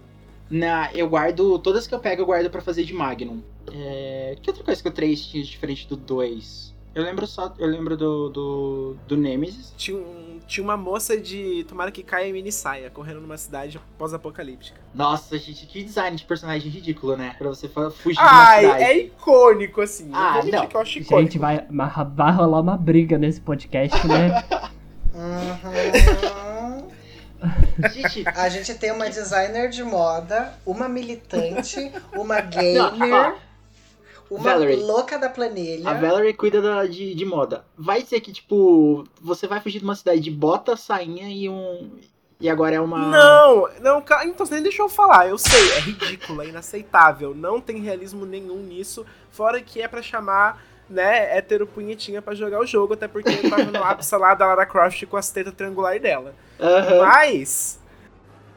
Na, eu guardo. Todas que eu pego, eu guardo pra fazer de Magnum. É, que outra coisa que o 3 tinha diferente do 2? Eu lembro só. Eu lembro do. do, do Nemesis. Tinha, um- tinha uma moça de Tomara que caia em mini saia, correndo numa cidade pós-apocalíptica. Nossa, gente, que design de personagem ridículo, né? Pra você fugir Ai, de uma cidade. é icônico, assim. Ah, eu não. que eu acho icônico. Gente, vai, vai rolar uma briga nesse podcast, né? [LAUGHS] Gente, A gente tem uma designer de moda, uma militante, uma gamer, uma Valerie. louca da planilha. A Valerie cuida da- de, de moda. Vai ser que, tipo, você vai fugir de uma cidade de bota, sainha e um. E agora é uma. Não, não, então você nem deixou eu falar. Eu sei, é ridículo, é inaceitável. Não tem realismo nenhum nisso. Fora que é pra chamar, né, hétero punhetinha pra jogar o jogo, até porque eu tava no ápice lá da Lara Croft com as tetas triangular dela. Aham. Mas,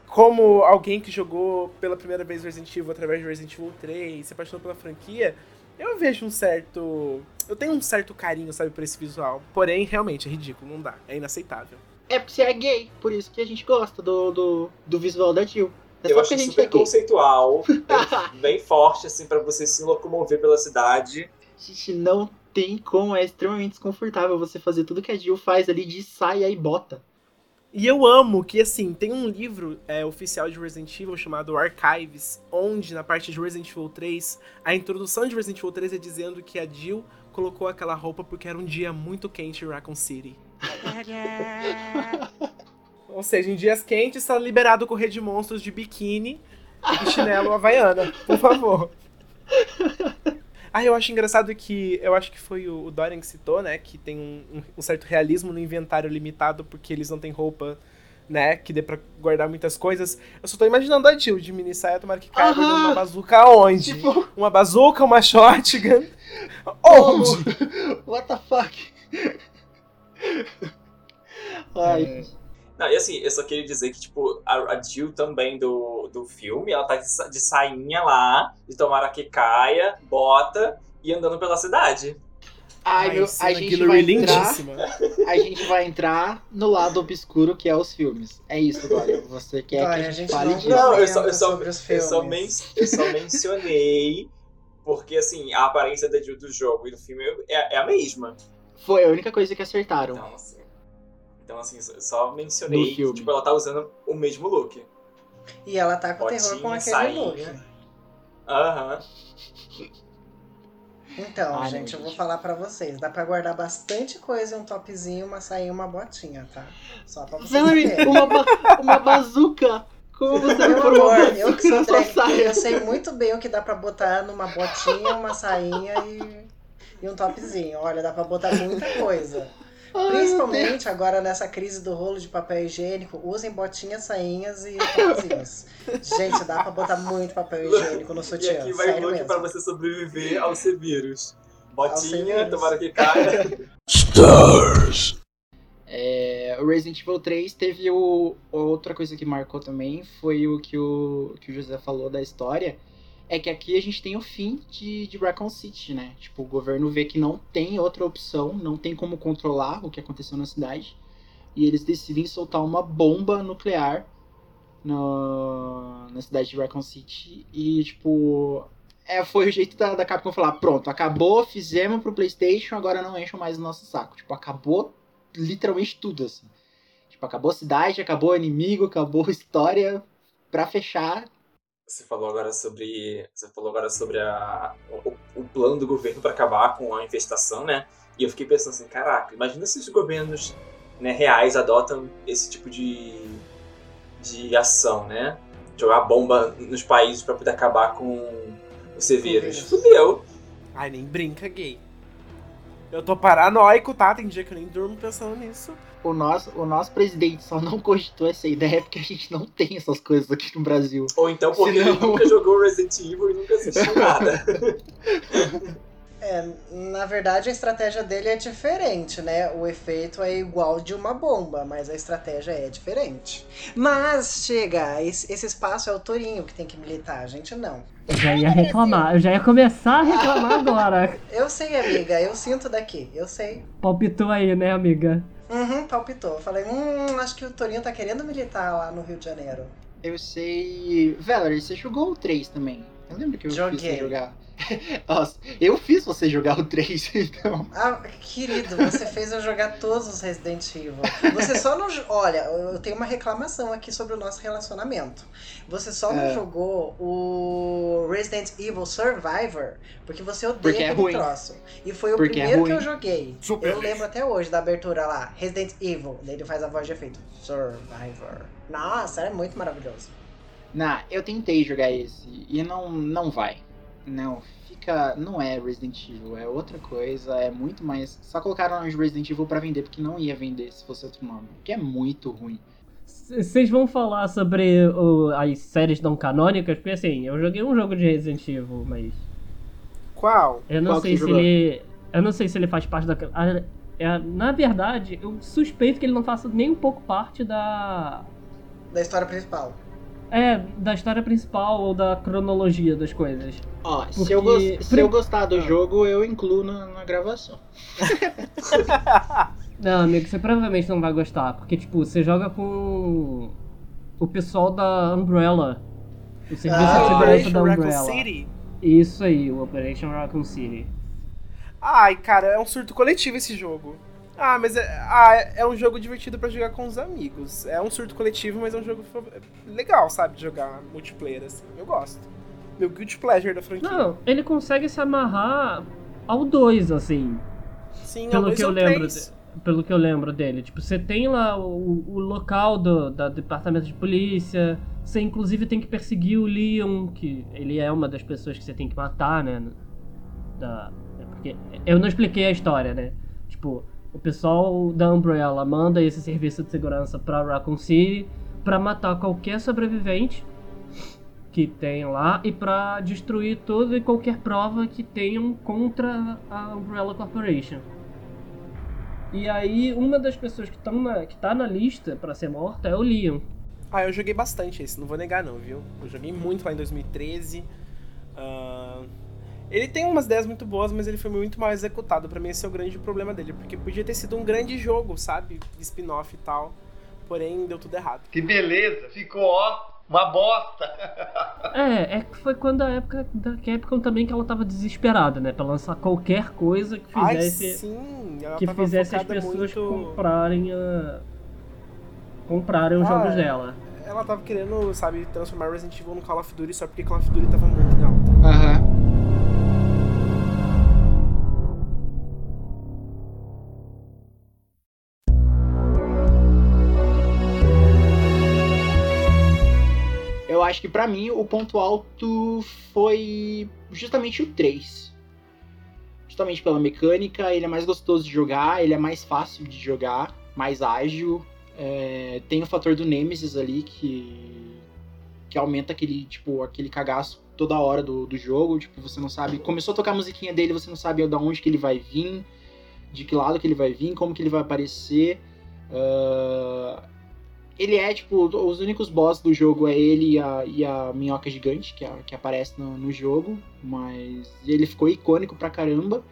como alguém que jogou pela primeira vez Resident Evil através de Resident Evil 3, se apaixonou pela franquia, eu vejo um certo. Eu tenho um certo carinho, sabe, por esse visual. Porém, realmente, é ridículo, não dá. É inaceitável. É porque você é gay, por isso que a gente gosta do, do, do visual da Jill. É eu acho super é conceitual, [LAUGHS] bem, bem forte, assim, pra você se locomover pela cidade. Gente, não tem como, é extremamente desconfortável você fazer tudo que a Jill faz ali de saia e bota. E eu amo que, assim, tem um livro é, oficial de Resident Evil chamado Archives, onde, na parte de Resident Evil 3, a introdução de Resident Evil 3 é dizendo que a Jill colocou aquela roupa porque era um dia muito quente em Raccoon City. Ou seja, em dias quentes está liberado correr de monstros de biquíni e chinelo [LAUGHS] havaiana, por favor. Ah, eu acho engraçado que. Eu acho que foi o, Dorian que citou, né? Que tem um, um, certo realismo no inventário limitado porque eles não têm roupa, né? Que dê pra guardar muitas coisas. Eu só tô imaginando a Jill de mini saia, tomara que caia guardando uma bazuca onde? [LAUGHS] Tipo... Uma bazuca, uma shotgun. [LAUGHS] Onde? What the fuck? [LAUGHS] Ai. É. Não, e assim, eu só queria dizer que, tipo, a, a Jill também do, do filme, ela tá de, de sainha lá, de tomara que caia, bota e andando pela cidade. Ai, Ai meu, a gente vai entrar, a gente vai entrar no lado obscuro que é os filmes. É isso, Dória. Você quer Dória, que a gente, a gente fale disso? Não, eu só, eu, só, eu, só men eu só mencionei porque, assim, a aparência da Jill do jogo e do filme é, é a mesma. Foi a única coisa que acertaram. Então, assim, então, assim, só mencionei que tipo, ela tá usando o mesmo look. E ela tá com Botinha, terror com aquele sainha. look. Aham. Então, Ai, gente, eu vou falar para vocês. Dá para guardar bastante coisa em um topzinho, uma sainha e uma botinha, tá? Só pra vocês Valerie, uma, ba uma bazuca. Como você Meu amor, eu que sou drag eu sei muito bem o que dá para botar numa botinha, uma sainha e, e um topzinho. Olha, dá para botar muita coisa. Principalmente agora nessa crise do rolo de papel higiênico, usem botinhas, sainhas e [LAUGHS] topzinhos. Gente, dá pra botar muito papel higiênico no sutiã. E aqui vai sério look pra você sobreviver ao C-Vírus. Botinha, tomara que caia. [LAUGHS] Stars! É, o Resident Evil 3 teve o, outra coisa que marcou também, foi o que o, que o José falou da história, é que aqui a gente tem o fim de, de Raccoon City, né? Tipo, o governo vê que não tem outra opção, não tem como controlar o que aconteceu na cidade. E eles decidem soltar uma bomba nuclear no, na cidade de Raccoon City. E, tipo, é, foi o jeito da, da Capcom falar: pronto, acabou, fizemos pro PlayStation, agora não encham mais o nosso saco. Tipo, acabou literalmente tudo, assim. Tipo, acabou a cidade, acabou o inimigo, acabou a história. Pra fechar, você falou agora sobre você falou agora sobre a, o, o plano do governo para acabar com a infestação, né? E eu fiquei pensando assim, caraca, imagina se os governos né, reais adotam esse tipo de, de ação, né? Jogar bomba nos países para poder acabar com o C-Vírus. Fudeu. Ai, nem brinca, gay. Eu tô paranoico, tá? Tem dia que eu nem durmo pensando nisso o nosso, o nosso presidente só não cogitou essa ideia porque a gente não tem essas coisas aqui no Brasil. Ou então porque Senão... ele nunca jogou Resident Evil e nunca assistiu nada. [LAUGHS] É, na verdade a estratégia dele é diferente, né? O efeito é igual de uma bomba, mas a estratégia é diferente. Mas chega, esse, esse espaço é o Torinho que tem que militar, a gente não. Eu já ia reclamar, eu já ia começar a reclamar [LAUGHS] agora. Eu sei, amiga, eu sinto daqui, eu sei. Palpitou aí, né, amiga? Uhum, palpitou. Falei, hum, acho que o Torinho tá querendo militar lá no Rio de Janeiro. Eu sei. Valerie, você jogou o 3 também. Eu lembro que eu Joguei. fiz você jogar. [LAUGHS] Nossa, eu fiz você jogar o 3, [LAUGHS] então. Ah, querido, você fez eu jogar todos os Resident Evil. Você só não. Olha, eu tenho uma reclamação aqui sobre o nosso relacionamento. Você só é. não jogou o Resident Evil Survivor porque você odeia porque é aquele ruim. troço. E foi o porque é primeiro é que eu joguei. Super eu lembro até hoje da abertura lá, Resident Evil. Daí ele faz a voz de efeito. Survivor. Nossa, é muito maravilhoso. Não, eu tentei jogar esse e não, não vai. Não, fica. Não é Resident Evil, é outra coisa, é muito mais. Só colocaram o nome de Resident Evil pra vender, porque não ia vender se fosse outro nome. Porque é muito ruim. Vocês vão falar sobre o, as séries não canônicas? Porque assim, eu joguei um jogo de Resident Evil, mas. Qual? Eu não Qual sei se jogou? ele. Eu não sei se ele faz parte da. É, na verdade, eu suspeito que ele não faça nem um pouco parte da. Da história principal. É, da história principal ou da cronologia das coisas. Ó, Porque... se, eu go se eu gostar do ah. jogo, eu incluo na, na gravação. [LAUGHS] não, amigo, você provavelmente não vai gostar. Porque, tipo, você joga com o pessoal da Umbrella. O serviço ah, de segurança da Umbrella. City. Isso aí, o Operation Raccoon City. Ai, cara, é um surto coletivo esse jogo. Ah, mas é, ah, é um jogo divertido pra jogar com os amigos. É um surto coletivo, mas é um jogo legal, sabe? De jogar multiplayer, assim. Eu gosto. Meu guilty pleasure da franquia. Não, ele consegue se amarrar ao 2, assim. Sim, pelo ao que eu lembro. de- pelo que eu lembro dele. Tipo, você tem lá o, o local do da departamento de polícia. Você inclusive tem que perseguir o Leon, que ele é uma das pessoas que você tem que matar, né? Da, é porque eu não expliquei a história, né? Tipo, o pessoal da Umbrella manda esse serviço de segurança pra Raccoon City pra matar qualquer sobrevivente que tem lá e pra destruir toda e qualquer prova que tenham contra a Umbrella Corporation. E aí, uma das pessoas que, tão na, que tá na lista pra ser morta é o Leon. Ah, eu joguei bastante esse, não vou negar não, viu? Eu joguei muito lá em 2013. Ah, ele tem umas ideias muito boas, mas ele foi muito mal executado. Pra mim esse é o grande problema dele, porque podia ter sido um grande jogo, sabe? Spin-off e tal. Porém, deu tudo errado. Que beleza, ficou ó, uma bosta. [LAUGHS] É, é que foi quando a época da Capcom também que ela tava desesperada, né? Pra lançar qualquer coisa que Ai, fizesse. sim, ela que tava fizesse as pessoas muito- comprarem a. comprarem os Ah, jogos é. dela. Ela tava querendo, sabe, transformar Resident Evil no Call of Duty só porque Call of Duty tava muito acho que pra mim o ponto alto foi justamente o 3. Justamente pela mecânica, ele é mais gostoso de jogar, ele é mais fácil de jogar, mais ágil. É, tem o fator do Nemesis ali que que aumenta aquele, tipo, aquele cagaço toda hora do, do jogo, tipo, você não sabe, começou a tocar a musiquinha dele, você não sabe de onde que ele vai vir, de que lado que ele vai vir, como que ele vai aparecer. Ah, ele é, tipo, os únicos boss do jogo é ele e a, e a minhoca gigante, que, é- que aparece no, no jogo, mas ele ficou icônico pra caramba.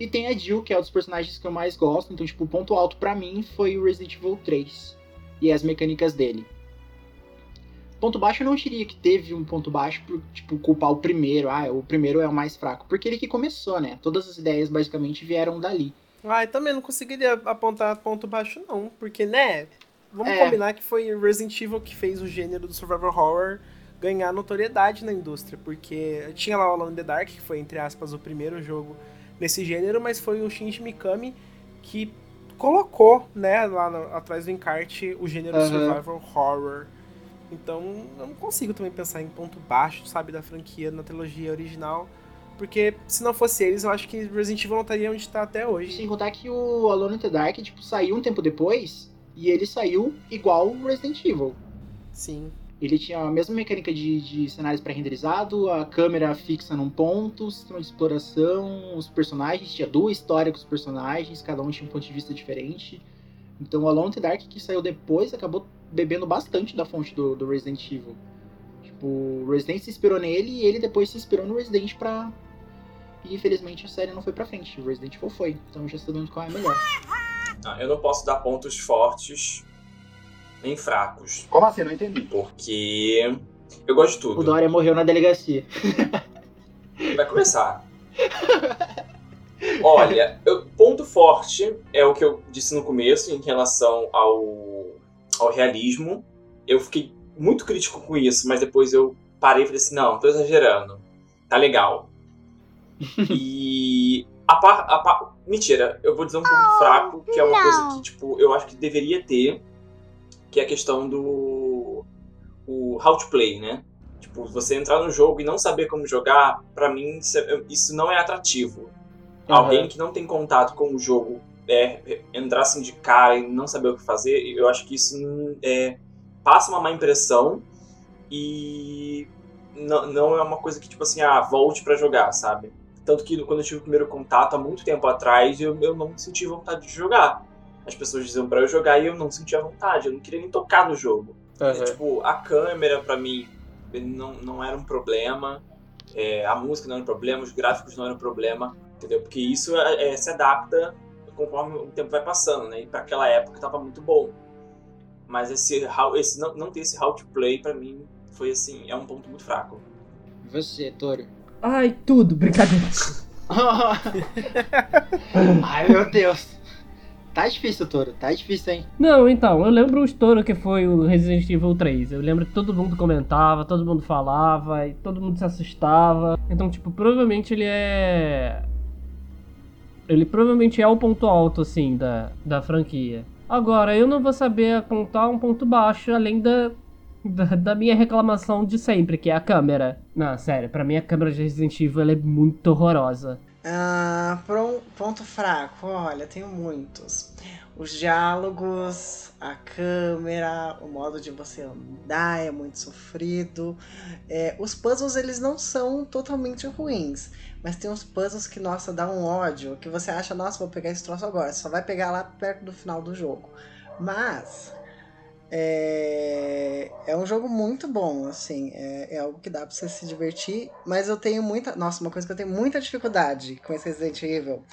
E tem a Jill, que é um dos personagens que eu mais gosto, então, tipo, o ponto alto pra mim foi o Resident Evil 3 e as mecânicas dele. Ponto baixo eu não diria que teve um ponto baixo por, tipo, culpar o primeiro. Ah, o primeiro é o mais fraco. Porque ele que começou, né? Todas as ideias basicamente vieram dali. Ah, eu também não conseguiria apontar ponto baixo, não. Porque, né? Vamos É. combinar que foi Resident Evil que fez o gênero do survival horror ganhar notoriedade na indústria. Porque tinha lá o Alone in the Dark, que foi, entre aspas, o primeiro jogo nesse gênero, mas foi o Shinji Mikami que colocou, né, lá no- atrás do encarte o gênero Aham. survival horror. Então, eu não consigo também pensar em ponto baixo, sabe, da franquia na trilogia original. Porque se não fosse eles, eu acho que Resident Evil não estaria onde está até hoje. Sem contar que o Alone in the Dark, tipo, saiu um tempo depois e ele saiu igual o Resident Evil. Sim. Ele tinha a mesma mecânica de, de cenários pré-renderizado, a câmera fixa num ponto, sistema de exploração, os personagens, tinha duas histórias com os personagens, cada um tinha um ponto de vista diferente. Então o Alone in the Dark que saiu depois acabou bebendo bastante da fonte do, do Resident Evil. Tipo, o Resident se inspirou nele e ele depois se inspirou no Resident pra. E infelizmente a série não foi pra frente. O Resident Evil foi. Então já sabemos qual é melhor. Ah, eu não posso dar pontos fortes nem fracos. Como assim? Não entendi. Porque eu gosto de tudo. O Dória morreu na delegacia. Vai começar. Olha, eu- ponto forte é o que eu disse no começo em relação ao, ao realismo. Eu fiquei muito crítico com isso, mas depois eu parei e falei assim: não, tô exagerando. Tá legal. [LAUGHS] e. A par, a par- Mentira, eu vou dizer um ponto fraco, que é uma coisa que, tipo, eu acho que deveria ter, que é a questão do. O how to play, né? Tipo, você entrar no jogo e não saber como jogar, pra mim isso, é- isso não é atrativo. Alguém que não tem contato com o jogo é, entrar assim de cara e não saber o que fazer, eu acho que isso é, passa uma má impressão e não, não é uma coisa que, tipo assim, ah, volte pra jogar, sabe? Tanto que quando eu tive o primeiro contato, há muito tempo atrás, eu, eu não senti vontade de jogar. As pessoas diziam pra eu jogar e eu não sentia vontade, eu não queria nem tocar no jogo. É, tipo, a câmera pra mim não, não era um problema, é, a música não era um problema, os gráficos não eram um problema, entendeu? Porque isso é, é, se adapta conforme o tempo vai passando, né? E pra aquela época tava muito bom. Mas esse, esse não, não ter esse how to play pra mim foi assim, é um ponto muito fraco. Você, Toro. Ai, tudo, brincadeira. [LAUGHS] Ai, meu Deus. Tá difícil, Toro. Tá difícil, hein? Não, então, eu lembro o estouro que foi o Resident Evil 3. Eu lembro que todo mundo comentava, todo mundo falava, e todo mundo se assustava. Então, tipo, provavelmente ele é. Ele provavelmente é o ponto alto, assim, da, da franquia. Agora, eu não vou saber apontar um ponto baixo, além da, da, da minha reclamação de sempre, que é a câmera. Não, sério, pra mim a câmera de Resident Evil é muito horrorosa. Ah, ponto fraco, olha, tenho muitos. Os diálogos, a câmera, o modo de você andar é muito sofrido. É, os puzzles eles não são totalmente ruins, mas tem uns puzzles que, nossa, dá um ódio, que você acha, nossa, vou pegar esse troço agora, só vai pegar lá perto do final do jogo. Mas é, é um jogo muito bom, assim, é, é algo que dá pra você se divertir, mas eu tenho muita. Nossa, uma coisa que eu tenho muita dificuldade com esse Resident Evil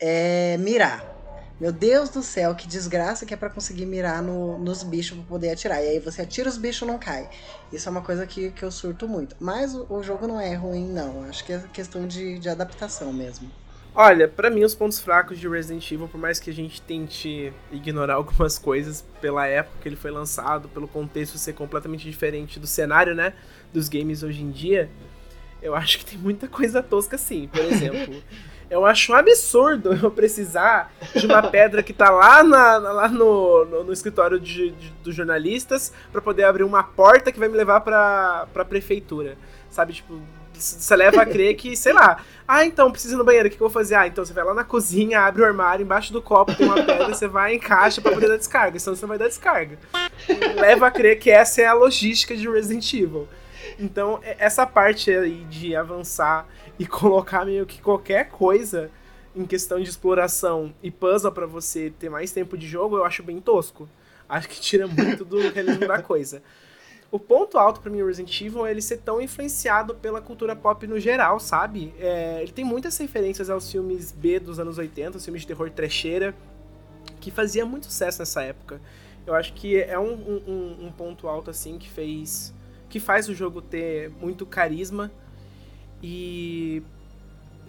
é mirar. Meu Deus do céu, que desgraça que é pra conseguir mirar no- nos bichos pra poder atirar. E aí você atira os bichos não cai. Isso é uma coisa que, que eu surto muito. Mas o, o jogo não é ruim, não. Acho que é questão de, de adaptação mesmo. Olha, pra mim os pontos fracos de Resident Evil, por mais que a gente tente ignorar [LAUGHS] algumas coisas pela época que ele foi lançado, pelo contexto ser completamente diferente do cenário, né, dos games hoje em dia, eu acho que tem muita coisa tosca sim. Por exemplo, [LAUGHS] eu acho um absurdo [LAUGHS] eu precisar de uma pedra que tá lá, na- lá no, no, no escritório de, de- dos jornalistas pra poder abrir uma porta que vai me levar pra, pra prefeitura. Sabe, tipo, você leva a crer que, sei lá, ah, então, preciso ir no banheiro, o que, que eu vou fazer? Ah, então você vai lá na cozinha, abre o armário, embaixo do copo tem uma pedra, você vai, encaixa pra poder dar descarga, senão você não vai dar descarga. Leva a crer que essa é a logística de Resident Evil. Então, essa parte aí de avançar e colocar meio que qualquer coisa em questão de exploração e puzzle pra você ter mais tempo de jogo, eu acho bem tosco. Acho que tira muito do realismo da coisa. O ponto alto pra mim, Resident Evil, é ele ser tão influenciado pela cultura pop no geral, sabe? É, ele tem muitas referências aos filmes B dos anos 80, os filmes de terror trecheira, que fazia muito sucesso nessa época. Eu acho que é um, um- um ponto alto, assim, que fez. que faz o jogo ter muito carisma. E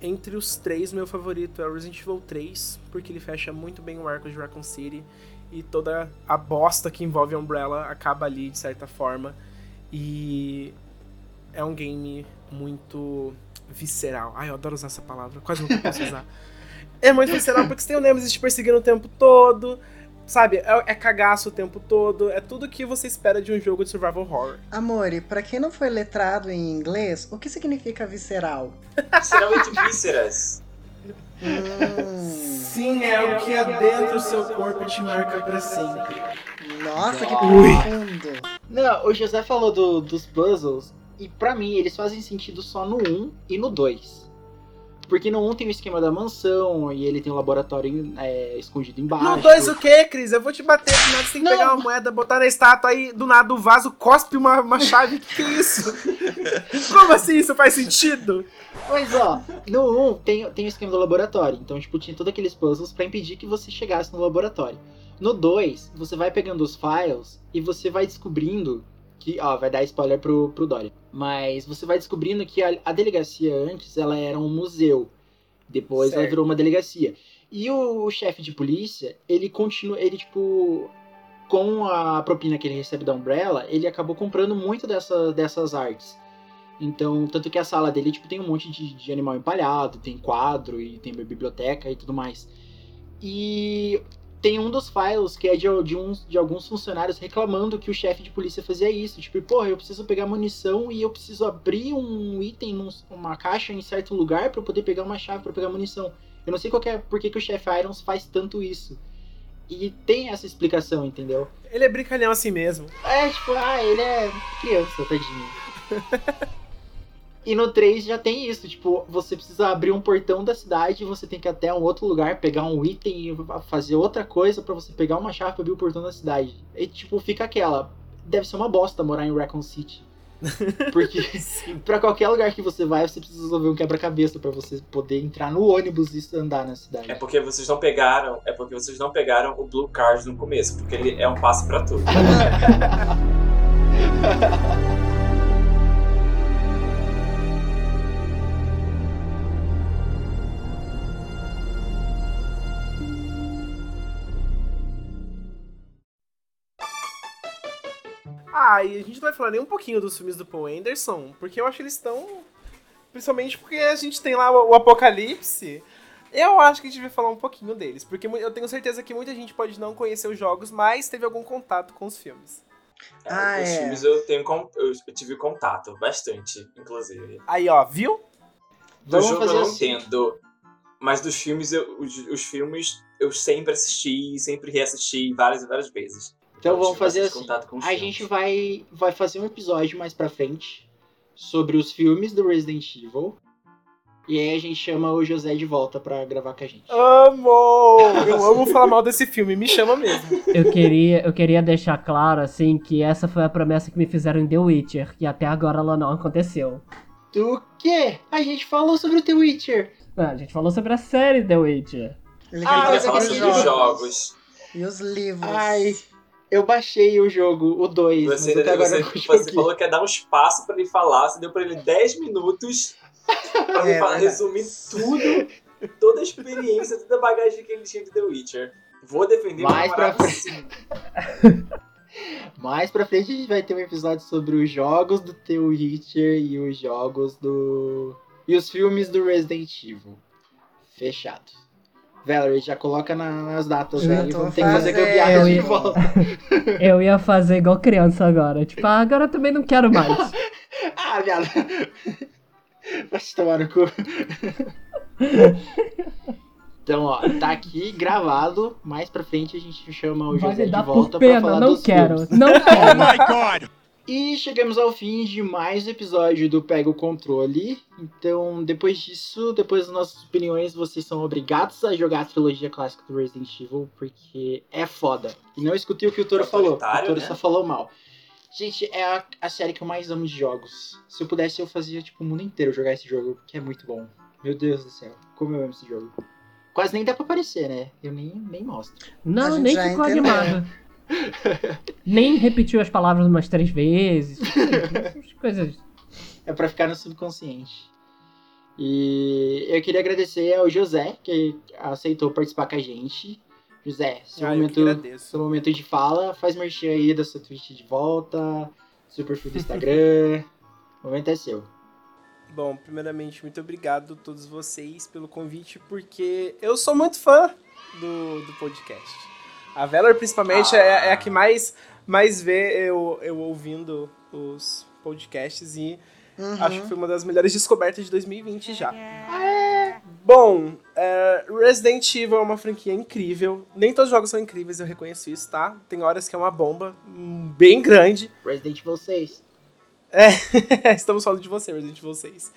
entre os três, meu favorito é o Resident Evil 3, porque ele fecha muito bem o arco de Raccoon City e toda a bosta que envolve Umbrella acaba ali de certa forma. E é um game muito visceral. Ai, eu adoro usar essa palavra, quase nunca posso usar. [LAUGHS] É muito visceral porque você tem o Nemesis te perseguindo o tempo todo, sabe? É, é cagaço o tempo todo, é tudo que você espera de um jogo de survival horror. Amore, pra quem não foi letrado em inglês, o que significa visceral? Visceralmente vísceras. Sim, é o que adentro o seu corpo te marca pra sempre. Nossa, que profundo. Não, o José falou do- dos puzzles, e pra mim eles fazem sentido só no 1 e no 2. Porque no 1 tem o esquema da mansão, e ele tem o laboratório é, escondido embaixo. No 2 o quê, Cris? Eu vou te bater, do nada você tem que Não. pegar uma moeda, botar na estátua, aí do nada o vaso cospe uma, uma chave. Que que é isso? [LAUGHS] Como assim isso faz sentido? Mas ó, no 1 tem, tem o esquema do laboratório. Então, tipo, tinha todos aqueles puzzles pra impedir que você chegasse no laboratório. No 2, você vai pegando os files e você vai descobrindo que, ó, vai dar spoiler pro, pro Dory. Mas você vai descobrindo que a, a delegacia antes, ela era um museu. Depois ela Certo. virou uma delegacia. E o, chefe de polícia, ele continua, ele tipo, com a propina que ele recebe da Umbrella, ele acabou comprando muito dessa, dessas artes. Então, tanto que a sala dele, tipo, tem um monte de, de animal empalhado, tem quadro e tem biblioteca e tudo mais. E tem um dos files que é de, de, uns, de alguns funcionários reclamando que o chefe de polícia fazia isso. Tipo, porra, eu preciso pegar munição e eu preciso abrir um item, num- uma caixa em certo lugar pra eu poder pegar uma chave pra pegar munição. Eu não sei qual é, por que, que o chefe Irons faz tanto isso. E tem essa explicação, entendeu? Ele é brincalhão assim mesmo. É, tipo, ah, ele é criança, tadinho. [LAUGHS] E no 3 já tem isso, tipo, você precisa abrir um portão da cidade, você tem que ir até um outro lugar, pegar um item e fazer outra coisa pra você pegar uma chave pra abrir o portão da cidade. E tipo, fica aquela. Deve ser uma bosta morar em Raccoon City. [LAUGHS] Porque pra qualquer lugar que você vai, você precisa resolver um quebra-cabeça pra você poder entrar no ônibus e andar na cidade. É porque vocês não pegaram, é porque vocês não pegaram o Blue Card no começo, porque ele é um passo pra tudo. [LAUGHS] Ah, e a gente não vai falar nem um pouquinho dos filmes do Paul Anderson, porque eu acho que eles estão. Principalmente porque a gente tem lá o, Apocalipse. Eu acho que a gente vai falar um pouquinho deles, porque eu tenho certeza que muita gente pode não conhecer os jogos, mas teve algum contato com os filmes. Ah, Os é. filmes eu tenho eu, tive contato, bastante, inclusive. Aí, ó, viu? Do Vamos jogo eu não assim. entendo. Mas dos filmes, eu, os, os filmes eu sempre assisti, sempre reassisti várias e várias vezes. Então vamos fazer assim. contato com os A filmes. gente vai, vai fazer um episódio mais pra frente sobre os filmes do Resident Evil. E aí a gente chama o José de volta pra gravar com a gente. Amo! Eu amo falar mal desse filme, me chama mesmo. Eu queria, eu queria deixar claro, assim, que essa foi a promessa que me fizeram em The Witcher, e até agora ela não aconteceu. Do quê? A gente falou sobre o The Witcher. Ah, a gente falou sobre a série The Witcher. Ele Ah, quer mas falar é sobre os jogos. E os livros. Ai, eu baixei o jogo, o 2, mas Você, até agora você, você falou que ia dar um espaço pra ele falar, você deu pra ele 10 minutos pra É, falar- resumir tudo, toda a experiência, toda a bagagem que ele tinha de The Witcher. Vou defender Mais pra frente. [LAUGHS] Mais pra frente a gente vai ter um episódio sobre os jogos do The Witcher e os jogos do. E os filmes do Resident Evil. Fechado. Valerie, já coloca na- nas datas, velho. tô Vamos ter que fazer gambiarra Eu de ia- volta. [LAUGHS] Eu ia fazer igual criança agora. Tipo, ah, agora eu também não quero mais. [LAUGHS] Ah, viado. Vai se tomar no cu. Então, ó, tá aqui gravado. Mais pra frente a gente chama o José de volta por pra pena, falar não dos quero. filmes. Não [LAUGHS] quero. God! E chegamos ao fim de mais um episódio do Pega o Controle. Então, depois disso, depois das nossas opiniões, vocês são obrigados a jogar a trilogia clássica do Resident Evil, porque é foda. E não escutei o que o Toro falou. O Toro né? só falou mal. Gente, é a, a série que eu mais amo de jogos. Se eu pudesse, eu fazia tipo o mundo inteiro jogar esse jogo, que é muito bom. Meu Deus do céu, como eu amo esse jogo. Quase nem dá pra aparecer, né? Eu nem, nem mostro. Não, nem ficou animado. [LAUGHS] nem repetiu as palavras umas três vezes. Coisas. É pra ficar no subconsciente. E eu queria agradecer ao José, que aceitou participar com a gente. José, seu, Ah, momento, seu momento de fala, faz merchan aí da sua Twitch de volta, seu perfil do Instagram. o momento é seu. Bom, primeiramente, muito obrigado a todos vocês pelo convite, porque eu sou muito fã do, do podcast. A Valor, principalmente, é, é a que mais, mais vê eu, eu ouvindo os podcasts e Uhum. acho que foi uma das melhores descobertas de 2020 já. Bom, é, Resident Evil é uma franquia incrível. Nem todos os jogos são incríveis, eu reconheço isso, tá? Tem horas que é uma bomba hum, bem grande. Resident Evil 6. É, [LAUGHS] estamos falando de você, Resident Evil 6.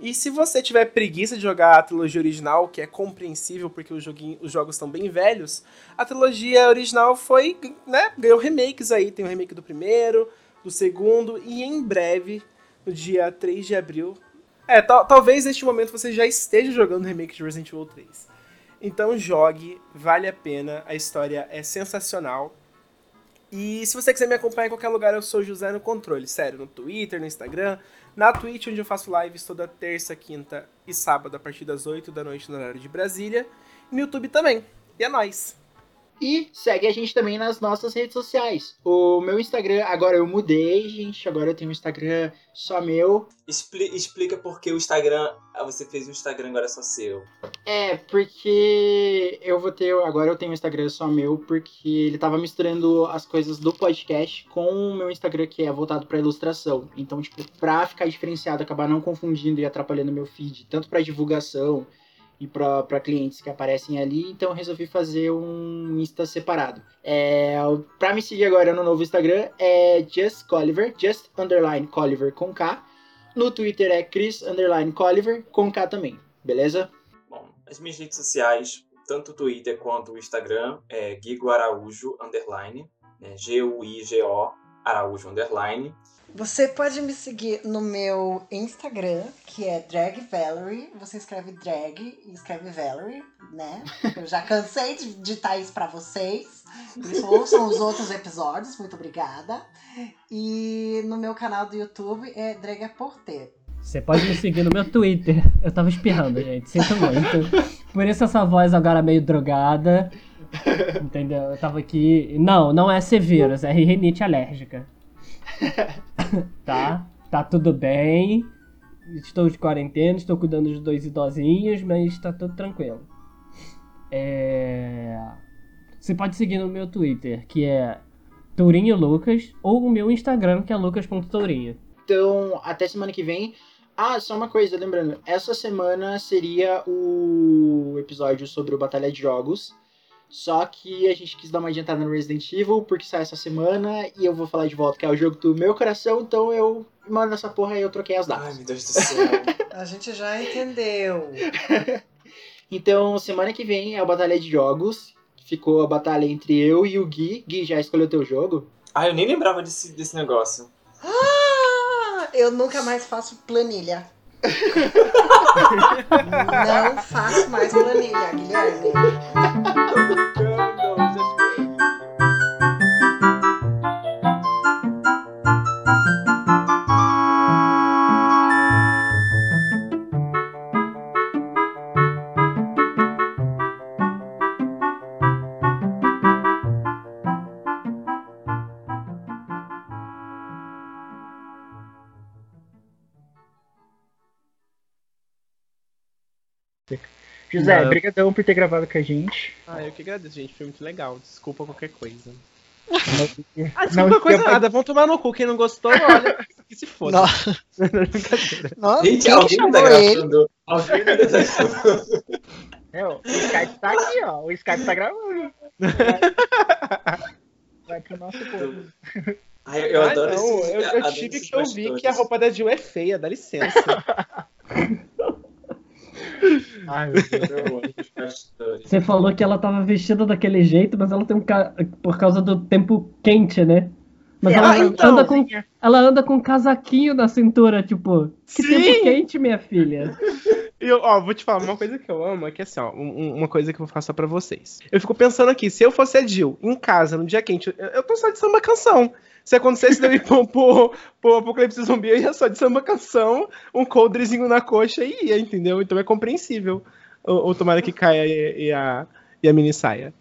E se você tiver preguiça de jogar a trilogia original, que é compreensível porque os, os jogos estão bem velhos, a trilogia original foi, né, ganhou remakes aí. Tem o remake do primeiro, do segundo e em breve, no dia 3 de abril. É, tal- talvez neste momento você já esteja jogando o remake de Resident Evil 3. Então jogue, vale a pena, a história é sensacional. E se você quiser me acompanhar em qualquer lugar, eu sou José no Controle. Sério, no Twitter, no Instagram, na Twitch, onde eu faço lives toda terça, quinta e sábado, a partir das 8 da noite no horário de Brasília. E no YouTube também. E é nóis. E segue a gente também nas nossas redes sociais. O meu Instagram, agora eu mudei, gente. Agora eu tenho um Instagram só meu. Expli- explica por que o Instagram. ah, Você fez um Instagram agora só seu. É, porque eu vou ter. Agora eu tenho um Instagram só meu, porque ele tava misturando as coisas do podcast com o meu Instagram, que é voltado pra ilustração. Então, tipo, pra ficar diferenciado, acabar não confundindo e atrapalhando meu feed, tanto pra divulgação e pra clientes que aparecem ali, então resolvi fazer um Insta separado. É, pra me seguir agora no novo Instagram é Just Colliver, Just Underline Colliver com K. No Twitter é Chris Underline Colliver com K também, beleza? Bom, as minhas redes sociais, tanto o Twitter quanto o Instagram, é Gigo Araújo, underline, né, G-U-I-G-O, Araújo, underline. Você pode me seguir no meu Instagram, que é Drag Valerie. Você escreve drag e escreve Valerie, né? [LAUGHS] Eu já cansei de digitar isso pra vocês. Por isso, ouçam os outros episódios. Muito obrigada. E no meu canal do YouTube é Drag a Porter. Você pode me seguir no meu Twitter. Eu tava espirrando, gente. Sinto muito. Por isso essa voz agora meio drogada. Entendeu? Eu tava aqui. Não, não é C-vírus, é rinite alérgica. [LAUGHS] tá? Tá tudo bem. Estou de quarentena, estou cuidando dos dois idosinhos, mas tá tudo tranquilo. É... Você pode seguir no meu Twitter, que é Tourinho Lucas, ou o meu Instagram, que é lucas.tourinho. Então, até semana que vem. Ah, só uma coisa, lembrando, essa semana seria o episódio sobre o Batalha de Jogos. Só que a gente quis dar uma adiantada no Resident Evil, porque sai essa semana e eu vou falar de volta que é o jogo do meu coração, então eu mando essa porra e eu troquei as datas. Ai, meu Deus do céu. [LAUGHS] A gente já entendeu. [LAUGHS] Então, semana que vem é a Batalha de Jogos. Ficou a batalha entre eu e o Gui. Gui, já escolheu teu jogo? Ah, eu nem lembrava desse, desse negócio. Ah, eu nunca mais faço planilha. Não faço mais planilha, Guilherme. [LAUGHS] José, Não. brigadão por ter gravado com a gente. Ah, eu que agradeço, gente. Foi muito legal. Desculpa qualquer coisa. Não, Ah, desculpa coisa nada. Vão tomar no cu. Quem não gostou, olha, [LAUGHS] que se foda. Nossa. Nossa, Gente, alguém tá gravando. Alguém tá gravando. É, o Skype tá aqui, ó. O Skype tá gravando. Vai pro nosso povo. Ai, eu, eu Ah, adoro não, esses, eu, eu tive que ouvir que a roupa da Jill é feia, dá licença. [LAUGHS] Ai, meu Deus. Bastidores. Você falou que ela tava vestida daquele jeito, mas ela tem um ca... por causa do tempo quente, né? Mas ela, Ah, então, anda com, ela anda com um casaquinho na cintura, tipo, que Sim. tempo quente, minha filha. E eu, ó, vou te falar, uma coisa que eu amo é que assim, ó, um- um- uma coisa que eu vou passar pra vocês. Eu fico pensando aqui, se eu fosse a Jill, em casa, no dia quente, eu, eu tô só de samba canção. Se acontecesse de eu ir pro, pro, pro Apocalipse Zumbi, eu ia só de samba canção, um coldrezinho na coxa e ia, entendeu? Então é compreensível. Ou, ou tomara que caia e, e a, e a mini saia.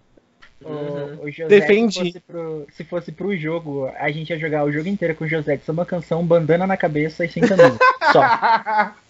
O, o José, Defendi. Se fosse, pro, se fosse pro jogo, a gente ia jogar o jogo inteiro com o José de samba canção, bandana na cabeça e sem camisa. Só. [LAUGHS]